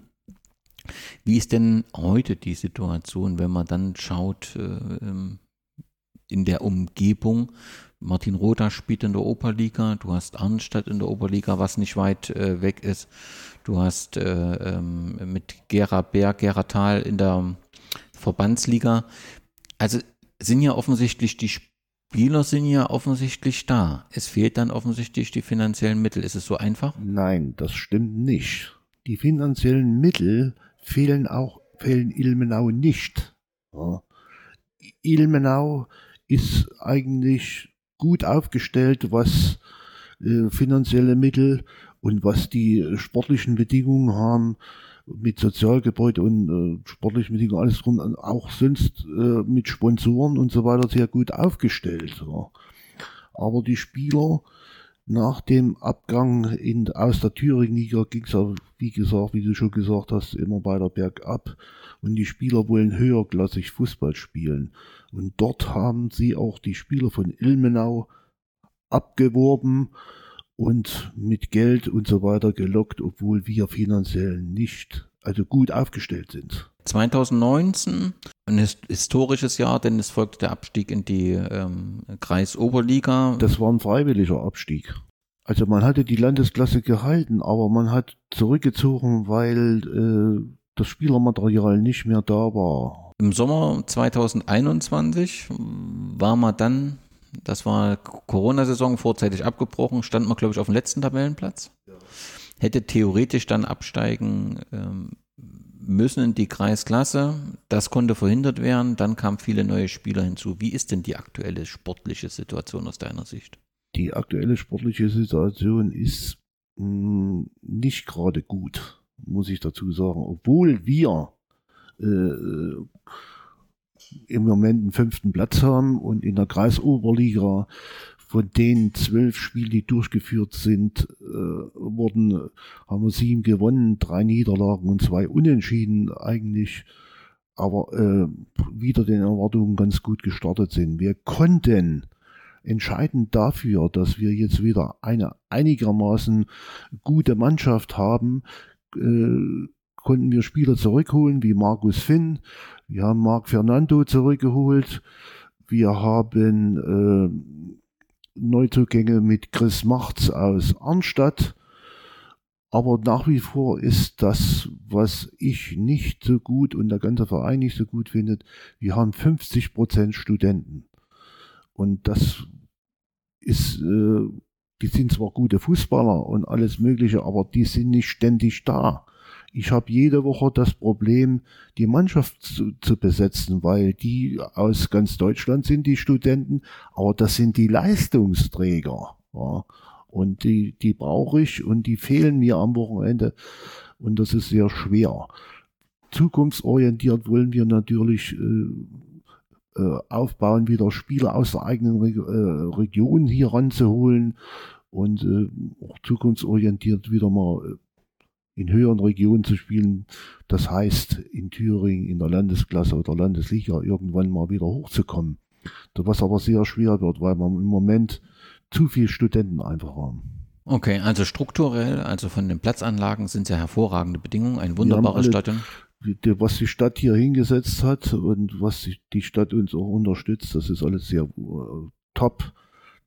Wie ist denn heute die Situation, wenn man dann schaut äh, ähm, in der Umgebung? Martin Rother spielt in der Oberliga, du hast Arnstadt in der Oberliga, was nicht weit äh, weg ist. Du hast äh, ähm, mit Gera Berg, Gera Tal in der Verbandsliga. Also sind ja offensichtlich die Spieler sind ja offensichtlich da. Es fehlt dann offensichtlich die finanziellen Mittel. Ist es so einfach? Nein, das stimmt nicht. Die finanziellen Mittel fehlen auch, fehlen Ilmenau nicht. Ja. Ilmenau ist eigentlich gut aufgestellt, was äh, finanzielle Mittel und was die sportlichen Bedingungen haben mit Sozialgebäude und äh, sportlichen Bedingungen, alles drum, auch sonst äh, mit Sponsoren und so weiter sehr gut aufgestellt. Ja. Aber die Spieler nach dem Abgang in, aus der Thüringen-Liga ging es ja, wie gesagt, wie du schon gesagt hast, immer weiter bergab. Und die Spieler wollen höherklassig Fußball spielen. Und dort haben sie auch die Spieler von Ilmenau abgeworben und mit Geld und so weiter gelockt, obwohl wir finanziell nicht, also gut aufgestellt sind. 2019, ein historisches Jahr, denn es folgte der Abstieg in die ähm, Kreisoberliga. Das war ein freiwilliger Abstieg. Also man hatte die Landesklasse gehalten, aber man hat zurückgezogen, weil äh, das Spielermaterial nicht mehr da war. Im Sommer 2021 war man dann Das war Corona-Saison vorzeitig abgebrochen, stand man, glaube ich, auf dem letzten Tabellenplatz. Hätte theoretisch dann absteigen ähm, müssen in die Kreisklasse. Das konnte verhindert werden. Dann kamen viele neue Spieler hinzu. Wie ist denn die aktuelle sportliche Situation aus deiner Sicht? Die aktuelle sportliche Situation ist mh, hm, nicht gerade gut, muss ich dazu sagen. Obwohl wir äh, im Moment einen fünften Platz haben und in der Kreisoberliga von den zwölf Spielen, die durchgeführt sind, äh, wurden, haben wir sieben gewonnen, drei Niederlagen und zwei Unentschieden eigentlich, aber äh, wieder den Erwartungen ganz gut gestartet sind. Wir konnten entscheidend dafür, dass wir jetzt wieder eine einigermaßen gute Mannschaft haben, äh, konnten wir Spieler zurückholen, wie Markus Finn. Wir haben Marc Fernando zurückgeholt. Wir haben äh, Neuzugänge mit Chris Machts aus Arnstadt. Aber nach wie vor ist das, was ich nicht so gut und der ganze Verein nicht so gut findet, wir haben 50 Prozent Studenten. Und das ist, äh, die sind zwar gute Fußballer und alles Mögliche, aber die sind nicht ständig da. Ich habe jede Woche das Problem, die Mannschaft zu, zu, besetzen, weil die aus ganz Deutschland sind, die Studenten, aber das sind die Leistungsträger. Ja. Und die, die brauche ich und die fehlen mir am Wochenende. Und das ist sehr schwer. Zukunftsorientiert wollen wir natürlich äh, äh, aufbauen, wieder Spieler aus der eigenen Re äh, Region hier ranzuholen und äh, auch zukunftsorientiert wieder mal äh, in höheren Regionen zu spielen. Das heißt, in Thüringen in der Landesklasse oder Landesliga irgendwann mal wieder hochzukommen. Was aber sehr schwer wird, weil wir im Moment zu viele Studenten einfach haben. Okay, also strukturell, also von den Platzanlagen sind ja hervorragende Bedingungen, ein wunderbares Stadion. Was die Stadt hier hingesetzt hat und was die Stadt uns auch unterstützt, das ist alles sehr uh, top.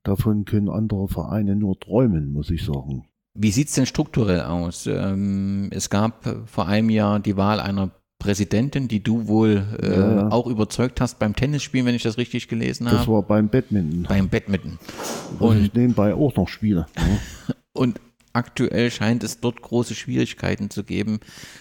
Davon können andere Vereine nur träumen, muss ich sagen. Wie sieht es denn strukturell aus? Ähm, es gab vor einem Jahr die Wahl einer Präsidentin, die du wohl äh, ja. auch überzeugt hast beim Tennisspielen, wenn ich das richtig gelesen habe. Das war beim Badminton. Beim Badminton. Und ich nebenbei auch noch spiele. Ja. und aktuell scheint es dort große Schwierigkeiten zu geben,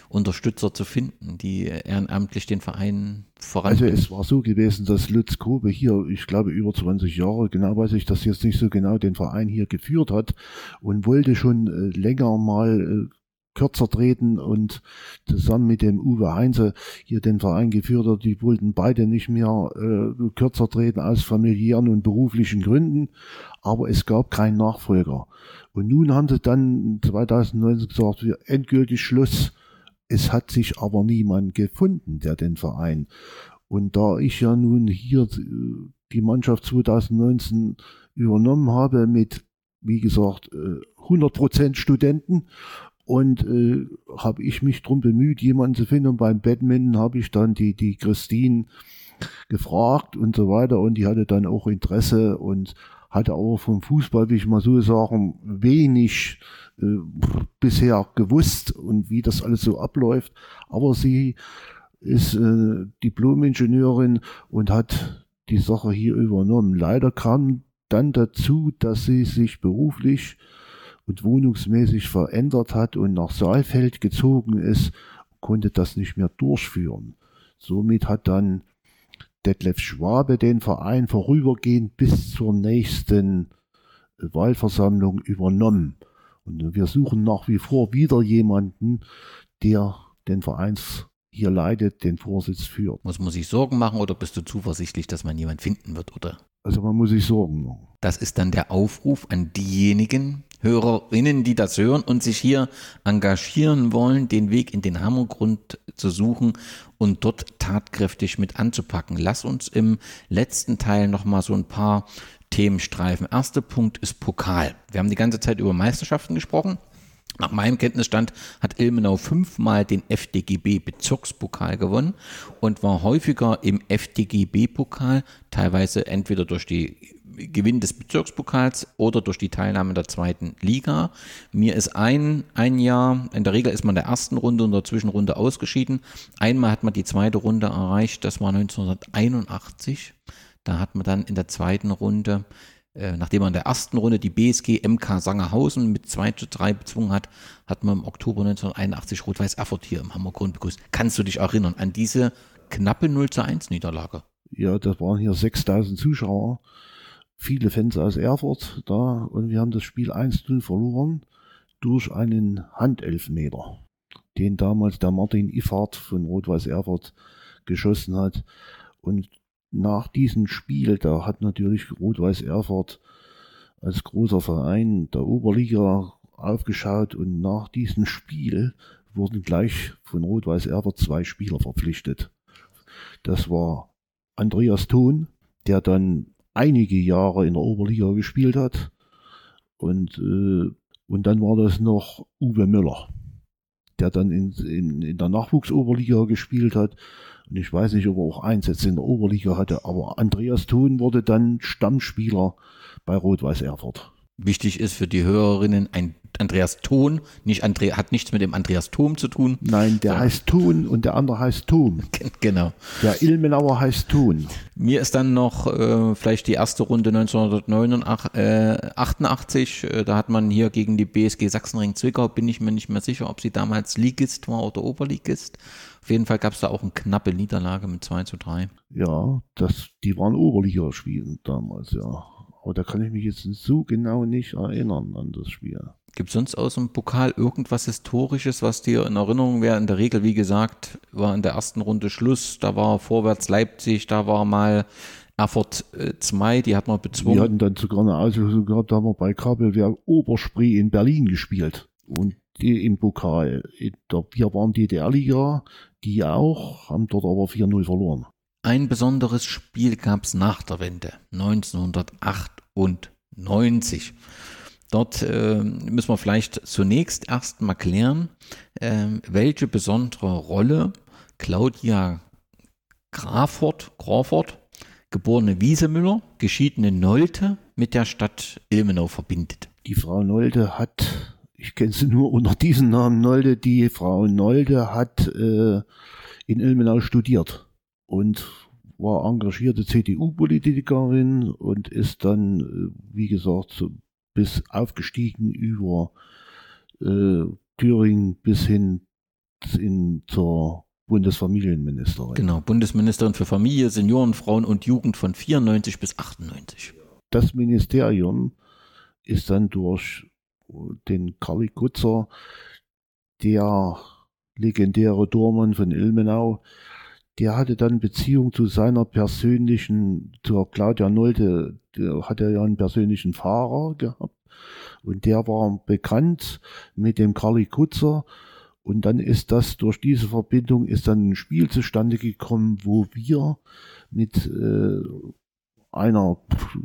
Unterstützer zu finden, die ehrenamtlich den Verein voranbringen. Also es war so gewesen, dass Lutz Kobe hier, ich glaube über 20 Jahre, genau weiß ich das jetzt nicht so genau, den Verein hier geführt hat und wollte schon äh, länger mal äh, kürzer treten und zusammen mit dem Uwe Heinze hier den Verein geführt hat. Die wollten beide nicht mehr äh, kürzer treten aus familiären und beruflichen Gründen, aber es gab keinen Nachfolger. Und nun haben sie dann 2019 gesagt, wir endgültig Schluss. Es hat sich aber niemand gefunden, der den Verein. Und da ich ja nun hier äh, die Mannschaft 2019 übernommen habe mit, wie gesagt, 100% äh, Studenten und äh, habe ich mich darum bemüht, jemanden zu finden. Und beim Badminton habe ich dann die, die Christine gefragt und so weiter. Und die hatte dann auch Interesse und hatte aber vom Fußball, wie ich mal so sagen, wenig äh, bisher gewusst und wie das alles so abläuft. Aber sie ist äh, Diplom-Ingenieurin und hat die Sache hier übernommen. Leider kam dann dazu, dass sie sich beruflich und wohnungsmäßig verändert hat und nach Saalfeld gezogen ist, konnte das nicht mehr durchführen. Somit hat dann Detlef Schwabe den Verein vorübergehend bis zur nächsten Wahlversammlung übernommen. Und wir suchen nach wie vor wieder jemanden, der den Vereins hier leidet, den Vorsitz führt. Muss man sich Sorgen machen oder bist du zuversichtlich, dass man jemand finden wird, oder? Also man muss sich Sorgen machen. Das ist dann der Aufruf an diejenigen Hörerinnen, die das hören und sich hier engagieren wollen, den Weg in den Hammergrund zu suchen und dort tatkräftig mit anzupacken. Lass uns im letzten Teil nochmal so ein paar Themen streifen. Erster Punkt ist Pokal. Wir haben die ganze Zeit über Meisterschaften gesprochen. Nach meinem Kenntnisstand hat Ilmenau fünfmal den FDGB Bezirkspokal gewonnen und war häufiger im FDGB Pokal, teilweise entweder durch die Gewinn des Bezirkspokals oder durch die Teilnahme der zweiten Liga. Mir ist ein, ein Jahr, in der Regel ist man in der ersten Runde und der Zwischenrunde ausgeschieden. Einmal hat man die zweite Runde erreicht, das war 1981. Da hat man dann in der zweiten Runde, nachdem man in der ersten Runde die BSG MK Sangerhausen mit 2 zu 3 bezwungen hat, hat man im Oktober 1981 Rot-Weiß Erfurt hier im Hammergrund begrüßt. Kannst du dich erinnern an diese knappe 0 zu 1 Niederlage? Ja, das waren hier 6000 Zuschauer, viele Fans aus Erfurt da und wir haben das Spiel 1-0 verloren durch einen Handelfmeter, den damals der Martin Iffard von Rot-Weiß Erfurt geschossen hat. Und nach diesem Spiel, da hat natürlich Rot-Weiß Erfurt als großer Verein der Oberliga aufgeschaut und nach diesem Spiel wurden gleich von Rot-Weiß Erfurt zwei Spieler verpflichtet. Das war Andreas Thon, der dann einige Jahre in der Oberliga gespielt hat und äh, und dann war das noch Uwe Müller, der dann in, in, in der Nachwuchsoberliga gespielt hat. Und ich weiß nicht, ob er auch Einsätze in der Oberliga hatte, aber Andreas Thun wurde dann Stammspieler bei Rot-Weiß Erfurt. Wichtig ist für die Hörerinnen ein Andreas Thon, nicht Andre, hat nichts mit dem Andreas Thom zu tun. Nein, der Ja. heißt Thun und der andere heißt Thom. Genau. Der Ilmenauer heißt Thun. Mir ist dann noch äh, vielleicht die erste Runde 1988, äh, da hat man hier gegen die BSG Sachsenring Zwickau, bin ich mir nicht mehr sicher, ob sie damals Ligist war oder Oberligist. Auf jeden Fall gab es da auch eine knappe Niederlage mit 2 zu 3. Ja, das, die waren Oberligaspielen damals, ja. Aber da kann ich mich jetzt so genau nicht erinnern an das Spiel. Gibt es sonst aus dem Pokal irgendwas Historisches, was dir in Erinnerung wäre? In der Regel, wie gesagt, war in der ersten Runde Schluss, da war Vorwärts Leipzig, da war mal Erfurt 2, die hat man Wir bezwungen. hatten dann sogar eine Auslösung gehabt, da haben wir bei Kabelwerk Oberspree in Berlin gespielt. Und die im Pokal. Der, wir waren DDR-Liga, die auch, haben dort aber 4-0 verloren. Ein besonderes Spiel gab es nach der Wende, 1998. Dort äh, müssen wir vielleicht zunächst erst mal klären, ähm, welche besondere Rolle Claudia Grafort, Crawford, geborene Wiesemüller, geschiedene Nolte mit der Stadt Ilmenau verbindet. Die Frau Nolde hat, ich kenne sie nur unter diesem Namen Nolde, die Frau Nolde hat äh, in Ilmenau studiert und war engagierte CDU-Politikerin und ist dann, äh, wie gesagt, bis aufgestiegen über äh, Thüringen bis hin in, zur Bundesfamilienministerin. Genau, Bundesministerin für Familie, Senioren, Frauen und Jugend von 94 bis 98. das Ministerium ist dann durch den Karli Kutzer, der legendäre Dormann von Ilmenau, der hatte dann Beziehung zu seiner persönlichen, zur Claudia Nolde, der hatte ja einen persönlichen Fahrer gehabt. Und der war bekannt mit dem Karli Kutzer und dann ist das durch diese Verbindung ist dann ein Spiel zustande gekommen, wo wir mit äh, einer,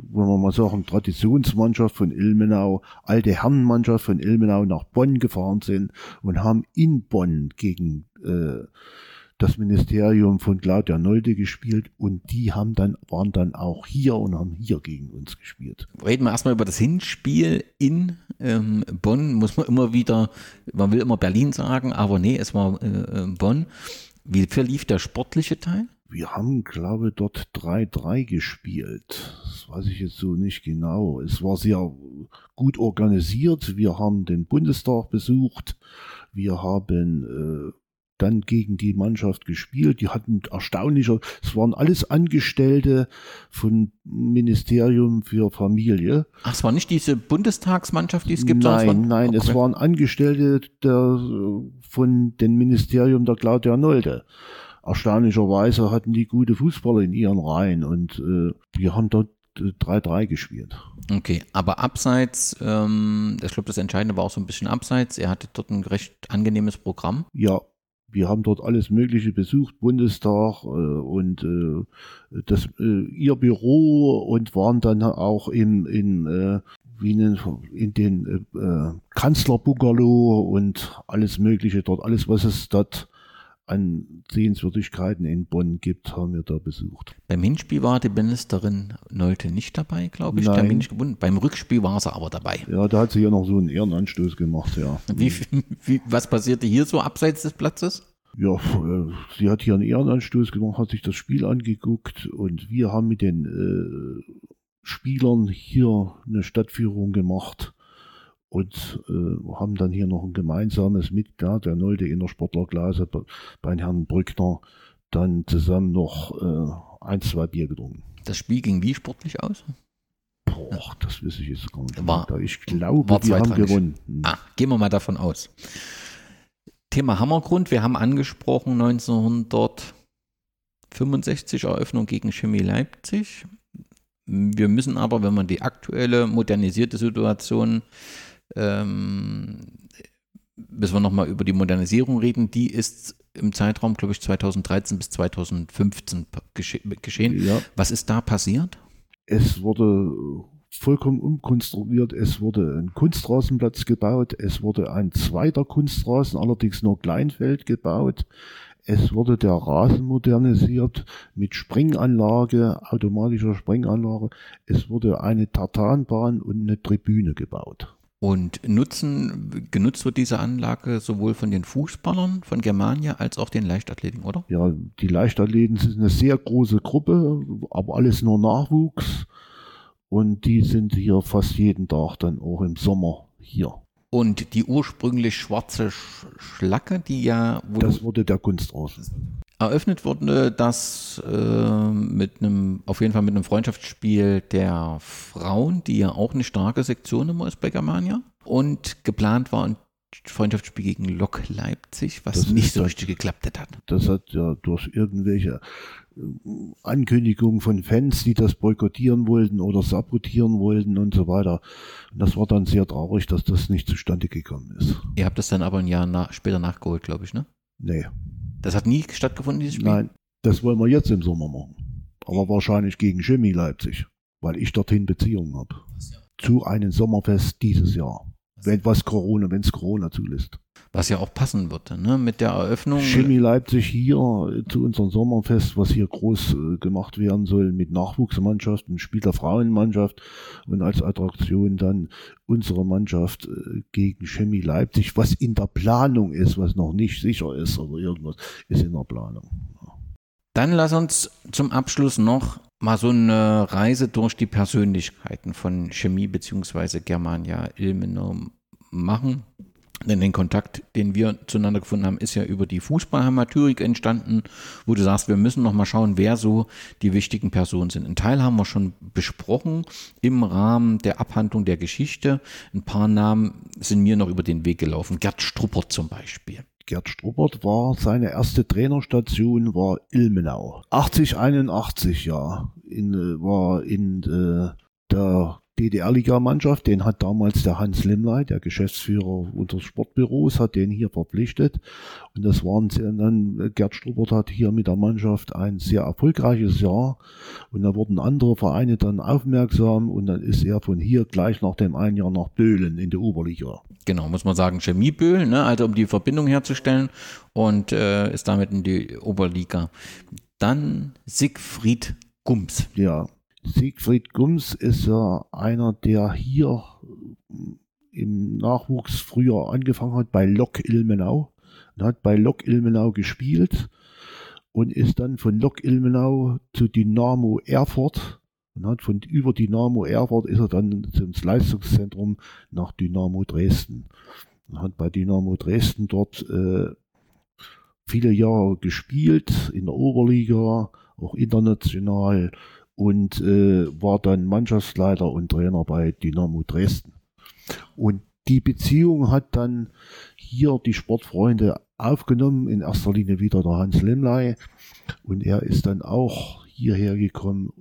wollen wir mal sagen, Traditionsmannschaft von Ilmenau, alte Herrenmannschaft von Ilmenau nach Bonn gefahren sind und haben in Bonn gegen äh, das Ministerium von Claudia Nolde gespielt und die haben dann, waren dann auch hier und haben hier gegen uns gespielt. Reden wir erstmal über das Hinspiel in ähm, Bonn. Muss man immer wieder, man will immer Berlin sagen, aber nee, es war äh, äh, Bonn. Wie verlief der sportliche Teil? Wir haben, glaube ich, dort 3-3 gespielt. Das weiß ich jetzt so nicht genau. Es war sehr gut organisiert. Wir haben den Bundestag besucht. Wir haben äh, dann gegen die Mannschaft gespielt. Die hatten erstaunlicher, es waren alles Angestellte von Ministerium für Familie. Ach, es war nicht diese Bundestagsmannschaft, die es gibt? nein, es war- nein, es Okay. waren Angestellte der, von dem Ministerium der Claudia Nolde. Erstaunlicherweise hatten die gute Fußballer in ihren Reihen und äh, wir haben dort äh, 3-3 gespielt. Okay, aber abseits, ähm, ich glaube, das Entscheidende war auch so ein bisschen abseits. Er hatte dort ein recht angenehmes Programm. Ja, wir haben dort alles Mögliche besucht, Bundestag äh, und äh, das, äh, ihr Büro und waren dann auch im, in, äh, wie nennt, in den äh, äh, Kanzlerbungalow und alles Mögliche dort, alles was es dort an Sehenswürdigkeiten in Bonn gibt, haben wir da besucht. Beim Hinspiel war die Ministerin Nolte nicht dabei, glaube ich. Nein. gebunden. Beim Rückspiel war sie aber dabei. Ja, da hat sie ja noch so einen Ehrenanstoß gemacht, ja. Wie, wie, was passierte hier so abseits des Platzes? Ja, sie hat hier einen Ehrenanstoß gemacht, hat sich das Spiel angeguckt und wir haben mit den äh, Spielern hier eine Stadtführung gemacht und äh, haben dann hier noch ein gemeinsames Mitglied, der Nolde in der Sportlerklasse bei Herrn Brückner, dann zusammen noch äh, ein, zwei Bier getrunken. Das Spiel ging wie sportlich aus? Boah, das weiß ich jetzt gar nicht. War, ich glaube, war wir haben gewonnen. Ah, gehen wir mal davon aus. Thema Hammergrund, wir haben angesprochen 1965 Eröffnung gegen Chemie Leipzig. Wir müssen aber, wenn man die aktuelle modernisierte Situation, ähm, müssen wir nochmal über die Modernisierung reden, die ist im Zeitraum, glaube ich, 2013 bis 2015 gesche geschehen. Ja. Was ist da passiert? Es wurde vollkommen umkonstruiert. Es wurde ein Kunstrasenplatz gebaut. Es wurde ein zweiter Kunstrasen, allerdings nur Kleinfeld gebaut. Es wurde der Rasen modernisiert mit Springanlage, automatischer Springanlage. Es wurde eine Tartanbahn und eine Tribüne gebaut. Und nutzen, genutzt wird diese Anlage sowohl von den Fußballern von Germania als auch den Leichtathleten, oder? Ja, die Leichtathleten sind eine sehr große Gruppe, aber alles nur Nachwuchs. Und die sind hier fast jeden Tag dann auch im Sommer hier. Und die ursprünglich schwarze Sch Schlacke, die ja Das wurde der Kunstrasen. Eröffnet wurde, das äh, mit einem, auf jeden Fall mit einem Freundschaftsspiel der Frauen, die ja auch eine starke Sektion immer ist bei Germania. Und geplant war ein Freundschaftsspiel gegen Lok Leipzig, was Das nicht so richtig geklappt hat. Das hat ja durch irgendwelche äh, Ankündigungen von Fans, die das boykottieren wollten oder sabotieren wollten und so weiter. Und das war dann sehr traurig, dass das nicht zustande gekommen ist. Ihr habt das dann aber ein Jahr nach, später nachgeholt, glaube ich, ne? Nee, Das hat nie stattgefunden, dieses Spiel? nein, das wollen wir jetzt im Sommer machen. Aber wahrscheinlich gegen Chemie Leipzig, weil ich dorthin Beziehungen habe. Zu einem Sommerfest dieses Jahr. Wenn was Corona, wenn es Corona zulässt. Was ja auch passen würde, ne? Mit der Eröffnung. Chemie Leipzig hier zu unserem Sommerfest, was hier groß äh, gemacht werden soll mit Nachwuchsmannschaften, spielt der Frauenmannschaft und als Attraktion dann unsere Mannschaft äh, gegen Chemie Leipzig, was in der Planung ist, was noch nicht sicher ist oder irgendwas, ist in der Planung. Dann lass uns zum Abschluss noch mal so eine Reise durch die Persönlichkeiten von Chemie bzw. Germania Ilmenau machen. Denn den Kontakt, den wir zueinander gefunden haben, ist ja über die Fußballhamaturik entstanden, wo du sagst, wir müssen noch mal schauen, wer so die wichtigen Personen sind. Ein Teil haben wir schon besprochen im Rahmen der Abhandlung der Geschichte. Ein paar Namen sind mir noch über den Weg gelaufen. Gerd Struppert zum Beispiel. Gerd Struppert war seine erste Trainerstation war Ilmenau. 80, 81, ja. In, äh, war in äh, der DDR-Liga-Mannschaft, den hat damals der Hans Limley, der Geschäftsführer unseres Sportbüros, hat den hier verpflichtet. Und das waren dann, Gerd Struppert hat hier mit der Mannschaft ein sehr erfolgreiches Jahr. Und da wurden andere Vereine dann aufmerksam und dann ist er von hier gleich nach dem einen Jahr nach Böhlen in der Oberliga. Genau, muss man sagen, Chemieböhl, ne? also um die Verbindung herzustellen und äh, ist damit in die Oberliga. Dann Siegfried Gums. Ja, Siegfried Gums ist ja einer, der hier im Nachwuchs früher angefangen hat bei Lok Ilmenau. Und hat bei Lok Ilmenau gespielt und ist dann von Lok Ilmenau zu Dynamo Erfurt und hat von über Dynamo Erfurt ist er dann ins Leistungszentrum nach Dynamo Dresden. Und hat bei Dynamo Dresden dort äh, viele Jahre gespielt in der Oberliga, auch international und äh, war dann Mannschaftsleiter und Trainer bei Dynamo Dresden. Und die Beziehung hat dann hier die Sportfreunde aufgenommen, in erster Linie wieder der Hans Lemley. Und er ist dann auch hierher gekommen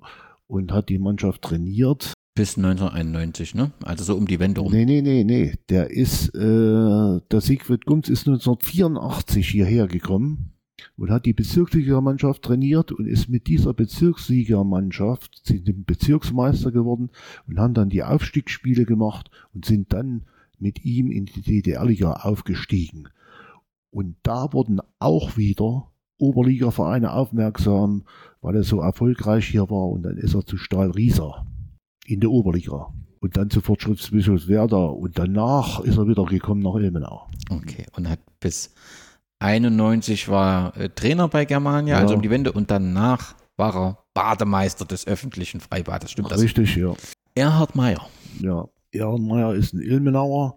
und hat die Mannschaft trainiert. Bis 1991, ne? Also so um die Wende rum. Nee, nee, nee, nee. Der ist, äh, der Siegfried Gums ist 1984 hierher gekommen und hat die Bezirksligamannschaft trainiert und ist mit dieser Bezirksligamannschaft, sind dem Bezirksmeister geworden und haben dann die Aufstiegsspiele gemacht und sind dann mit ihm in die DDR-Liga aufgestiegen. Und da wurden auch wieder Oberligavereine aufmerksam, weil er so erfolgreich hier war und dann ist er zu Stahl Riesa in der Oberliga. Und dann zu Fortschrittsbischofswerda und danach ist er wieder gekommen nach Ilmenau. Okay, und hat bis 91 war äh, Trainer bei Germania, Ja. also um die Wende. Und danach war er Bademeister des öffentlichen Freibades. Stimmt das? Richtig, ja. Erhard Meyer. Ja, Ehrenmeier ist ein Ilmenauer,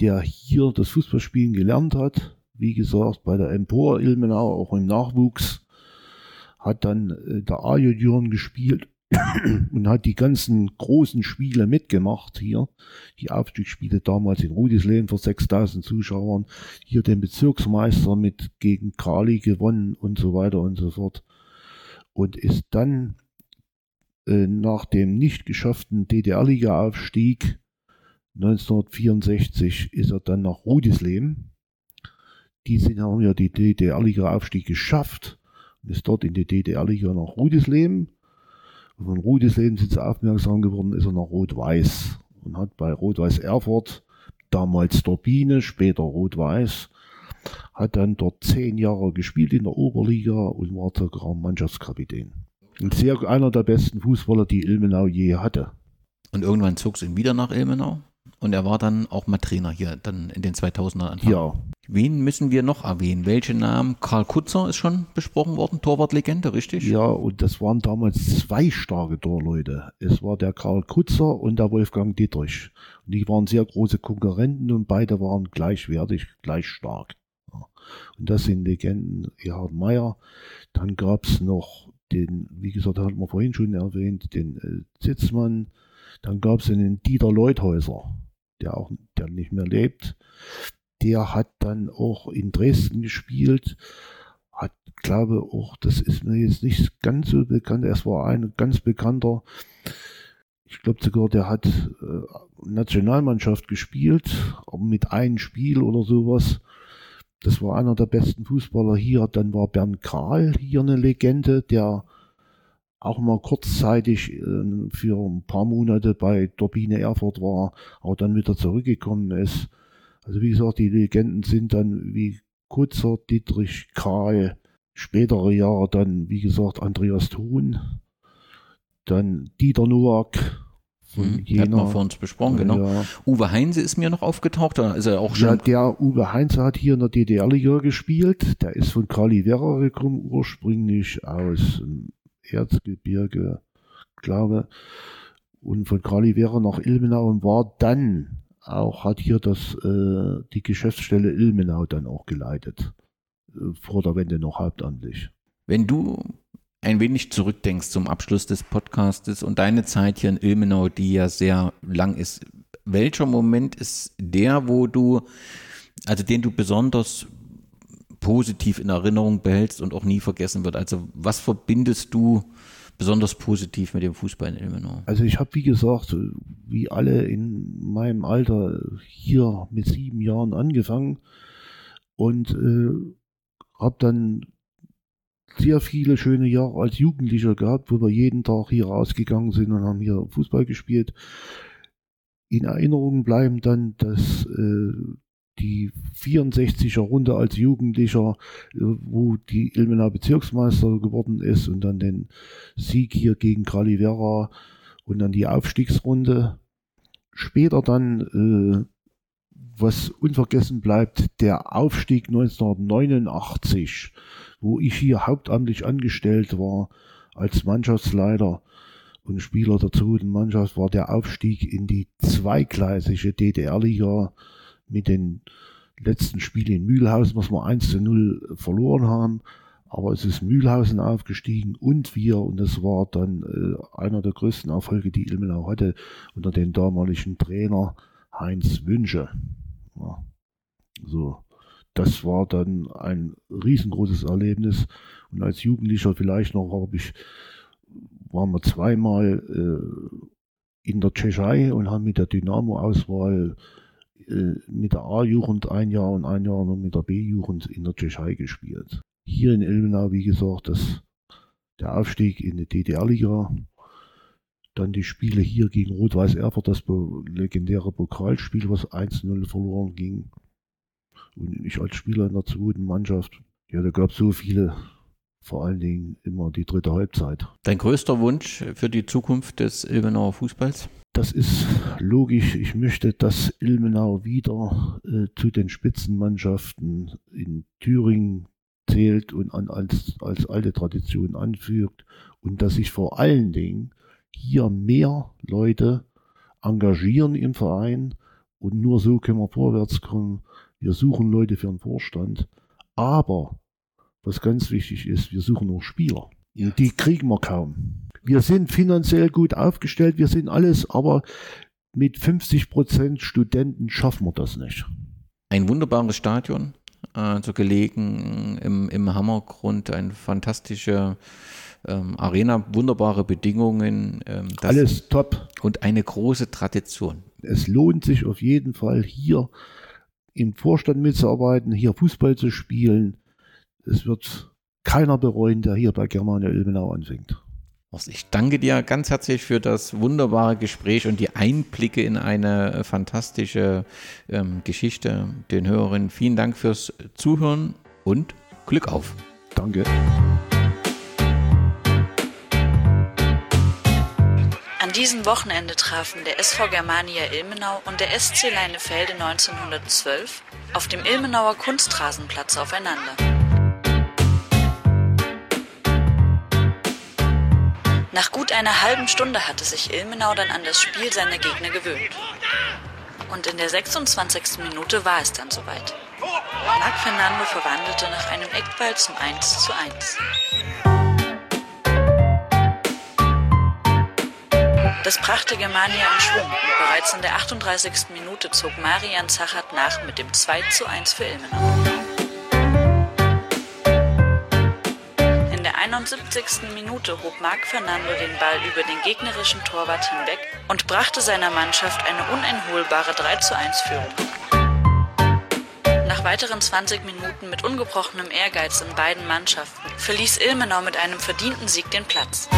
der hier das Fußballspielen gelernt hat. Wie gesagt, bei der Empor Ilmenau, auch im Nachwuchs, hat dann äh, der A-Junioren gespielt und hat die ganzen großen Spiele mitgemacht hier. Die Aufstiegsspiele damals in Rudisleben vor 6000 Zuschauern. Hier den Bezirksmeister mit gegen Krali gewonnen und so weiter und so fort. Und ist dann äh, nach dem nicht geschafften DDR-Liga-Aufstieg 1964 ist er dann nach Rudisleben. Die sind, haben ja die DDR-Liga-Aufstieg geschafft und ist dort in die DDR-Liga nach Rudisleben. Von Rudisleben sind sie aufmerksam geworden, ist er nach Rot-Weiß und hat bei Rot-Weiß Erfurt, damals Turbine, später Rot-Weiß, hat dann dort zehn Jahre gespielt in der Oberliga und war sogar Mannschaftskapitän. Und sehr einer der besten Fußballer, die Ilmenau je hatte. Und irgendwann zog es ihn wieder nach Ilmenau. Und er war dann auch mal Trainer hier, dann in den 2000er Anfang. Ja, Wen müssen wir noch erwähnen? Welche Namen? Karl Kutzer ist schon besprochen worden, Torwartlegende, richtig? Ja, und das waren damals zwei starke Torleute. Es war der Karl Kutzer und der Wolfgang Dietrich. Und die waren sehr große Konkurrenten und beide waren gleichwertig, gleich stark. Und das sind Legenden Erhard Meyer. Dann gab's noch den, wie gesagt, hatten wir vorhin schon erwähnt, den äh, Zitzmann. Dann gab's einen Dieter Leuthäuser, der auch, der nicht mehr lebt. Der hat dann auch in Dresden gespielt hat, glaube auch, das ist mir jetzt nicht ganz so bekannt. Es war ein ganz bekannter, ich glaube sogar, der hat äh, Nationalmannschaft gespielt, mit einem Spiel oder sowas. Das war einer der besten Fußballer hier. Dann war Bernd Kral hier eine Legende, der auch mal kurzzeitig äh, für ein paar Monate bei Turbine Erfurt war, aber dann wieder zurückgekommen ist. Also wie gesagt, die Legenden sind dann wie Kutzer, Dietrich, Kral, spätere Jahre dann, wie gesagt, Andreas Thun, dann Dieter Nowak von Hm, hatten wir Jena. vor uns besprochen, genau. Ja, Uwe Heinze ist mir noch aufgetaucht, da ist er auch schon. ja, der Uwe Heinze hat hier in der DDR-Liga gespielt. Der ist von Kali Werra gekommen, ursprünglich aus dem Erzgebirge, glaube und von Werra nach Ilmenau und war dann auch, hat hier das, äh, die Geschäftsstelle Ilmenau dann auch geleitet. Äh, vor der Wende noch hauptamtlich. Wenn du ein wenig zurückdenkst zum Abschluss des Podcastes und deine Zeit hier in Ilmenau, die ja sehr lang ist, welcher Moment ist der, wo du, also den du besonders positiv in Erinnerung behältst und auch nie vergessen wird? Also was verbindest du besonders positiv mit dem Fußball in Ilmenau? Also ich habe, wie gesagt, wie alle in meinem Alter hier mit sieben Jahren angefangen und äh, habe dann sehr viele schöne Jahre als Jugendlicher gehabt, wo wir jeden Tag hier rausgegangen sind und haben hier Fußball gespielt. In Erinnerung bleiben dann, dass äh, die 64er Runde als Jugendlicher, äh, wo die Ilmenau Bezirksmeister geworden ist und dann den Sieg hier gegen Gralivera und dann die Aufstiegsrunde. Später dann, äh, was unvergessen bleibt, der Aufstieg 1989, wo ich hier hauptamtlich angestellt war als Mannschaftsleiter und Spieler der zweiten Mannschaft, war der Aufstieg in die zweigleisige DDR-Liga mit den letzten Spielen in Mühlhausen, was wir 1 zu 0 verloren haben. Aber es ist Mühlhausen aufgestiegen und wir, und das war dann äh, einer der größten Erfolge, die Ilmenau hatte, unter dem damaligen Trainer Heinz Wünsche. Ja, so, das war dann ein riesengroßes Erlebnis. Und als Jugendlicher vielleicht noch habe ich, waren wir zweimal äh, in der Tschechei und haben mit der Dynamo-Auswahl mit der A-Jugend ein Jahr und ein Jahr noch mit der B-Jugend in der Tschechei gespielt. Hier in Ilmenau, wie gesagt, das, der Aufstieg in die DDR-Liga, dann die Spiele hier gegen Rot-Weiß Erfurt, das legendäre Pokalspiel, was 1-0 verloren ging. Und ich als Spieler in der zweiten Mannschaft, ja, da gab es so viele, vor allen Dingen immer die dritte Halbzeit. Dein größter Wunsch für die Zukunft des Ilmenauer Fußballs? Das ist logisch. Ich möchte, dass Ilmenau wieder äh, zu den Spitzenmannschaften in Thüringen zählt und an, als, als alte Tradition anfügt und dass sich vor allen Dingen hier mehr Leute engagieren im Verein und nur so können wir vorwärts kommen. Wir suchen Leute für den Vorstand, aber was ganz wichtig ist, wir suchen auch Spieler. Die kriegen wir kaum. Wir sind finanziell gut aufgestellt, wir sind alles, aber mit 50 Prozent Studenten schaffen wir das nicht. Ein wunderbares Stadion, also gelegen im, im Hammergrund, eine fantastische ähm, Arena, wunderbare Bedingungen. Ähm, alles top. Und eine große Tradition. Es lohnt sich auf jeden Fall hier im Vorstand mitzuarbeiten, hier Fußball zu spielen. Es wird keiner bereuen, der hier bei Germania Ilmenau anfängt. Ich danke dir ganz herzlich für das wunderbare Gespräch und die Einblicke in eine äh, fantastische ähm, Geschichte. Den Hörerinnen vielen Dank fürs Zuhören und Glück auf. Danke. An diesem Wochenende trafen der SV Germania Ilmenau und der SC Leinefelde 1912 auf dem Ilmenauer Kunstrasenplatz aufeinander. Nach gut einer halben Stunde hatte sich Ilmenau dann an das Spiel seiner Gegner gewöhnt. Und in der 26. Minute war es dann soweit. Marc Fernando verwandelte nach einem Eckball zum 1 zu 1. Das brachte Germania in Schwung bereits in der 38. Minute zog Marian Zachat nach mit dem 2 zu 1 für Ilmenau. 71. Minute hob Marc Fernando den Ball über den gegnerischen Torwart hinweg und brachte seiner Mannschaft eine uneinholbare 3 zu 1 Führung. Nach weiteren 20 Minuten mit ungebrochenem Ehrgeiz in beiden Mannschaften verließ Ilmenau mit einem verdienten Sieg den Platz.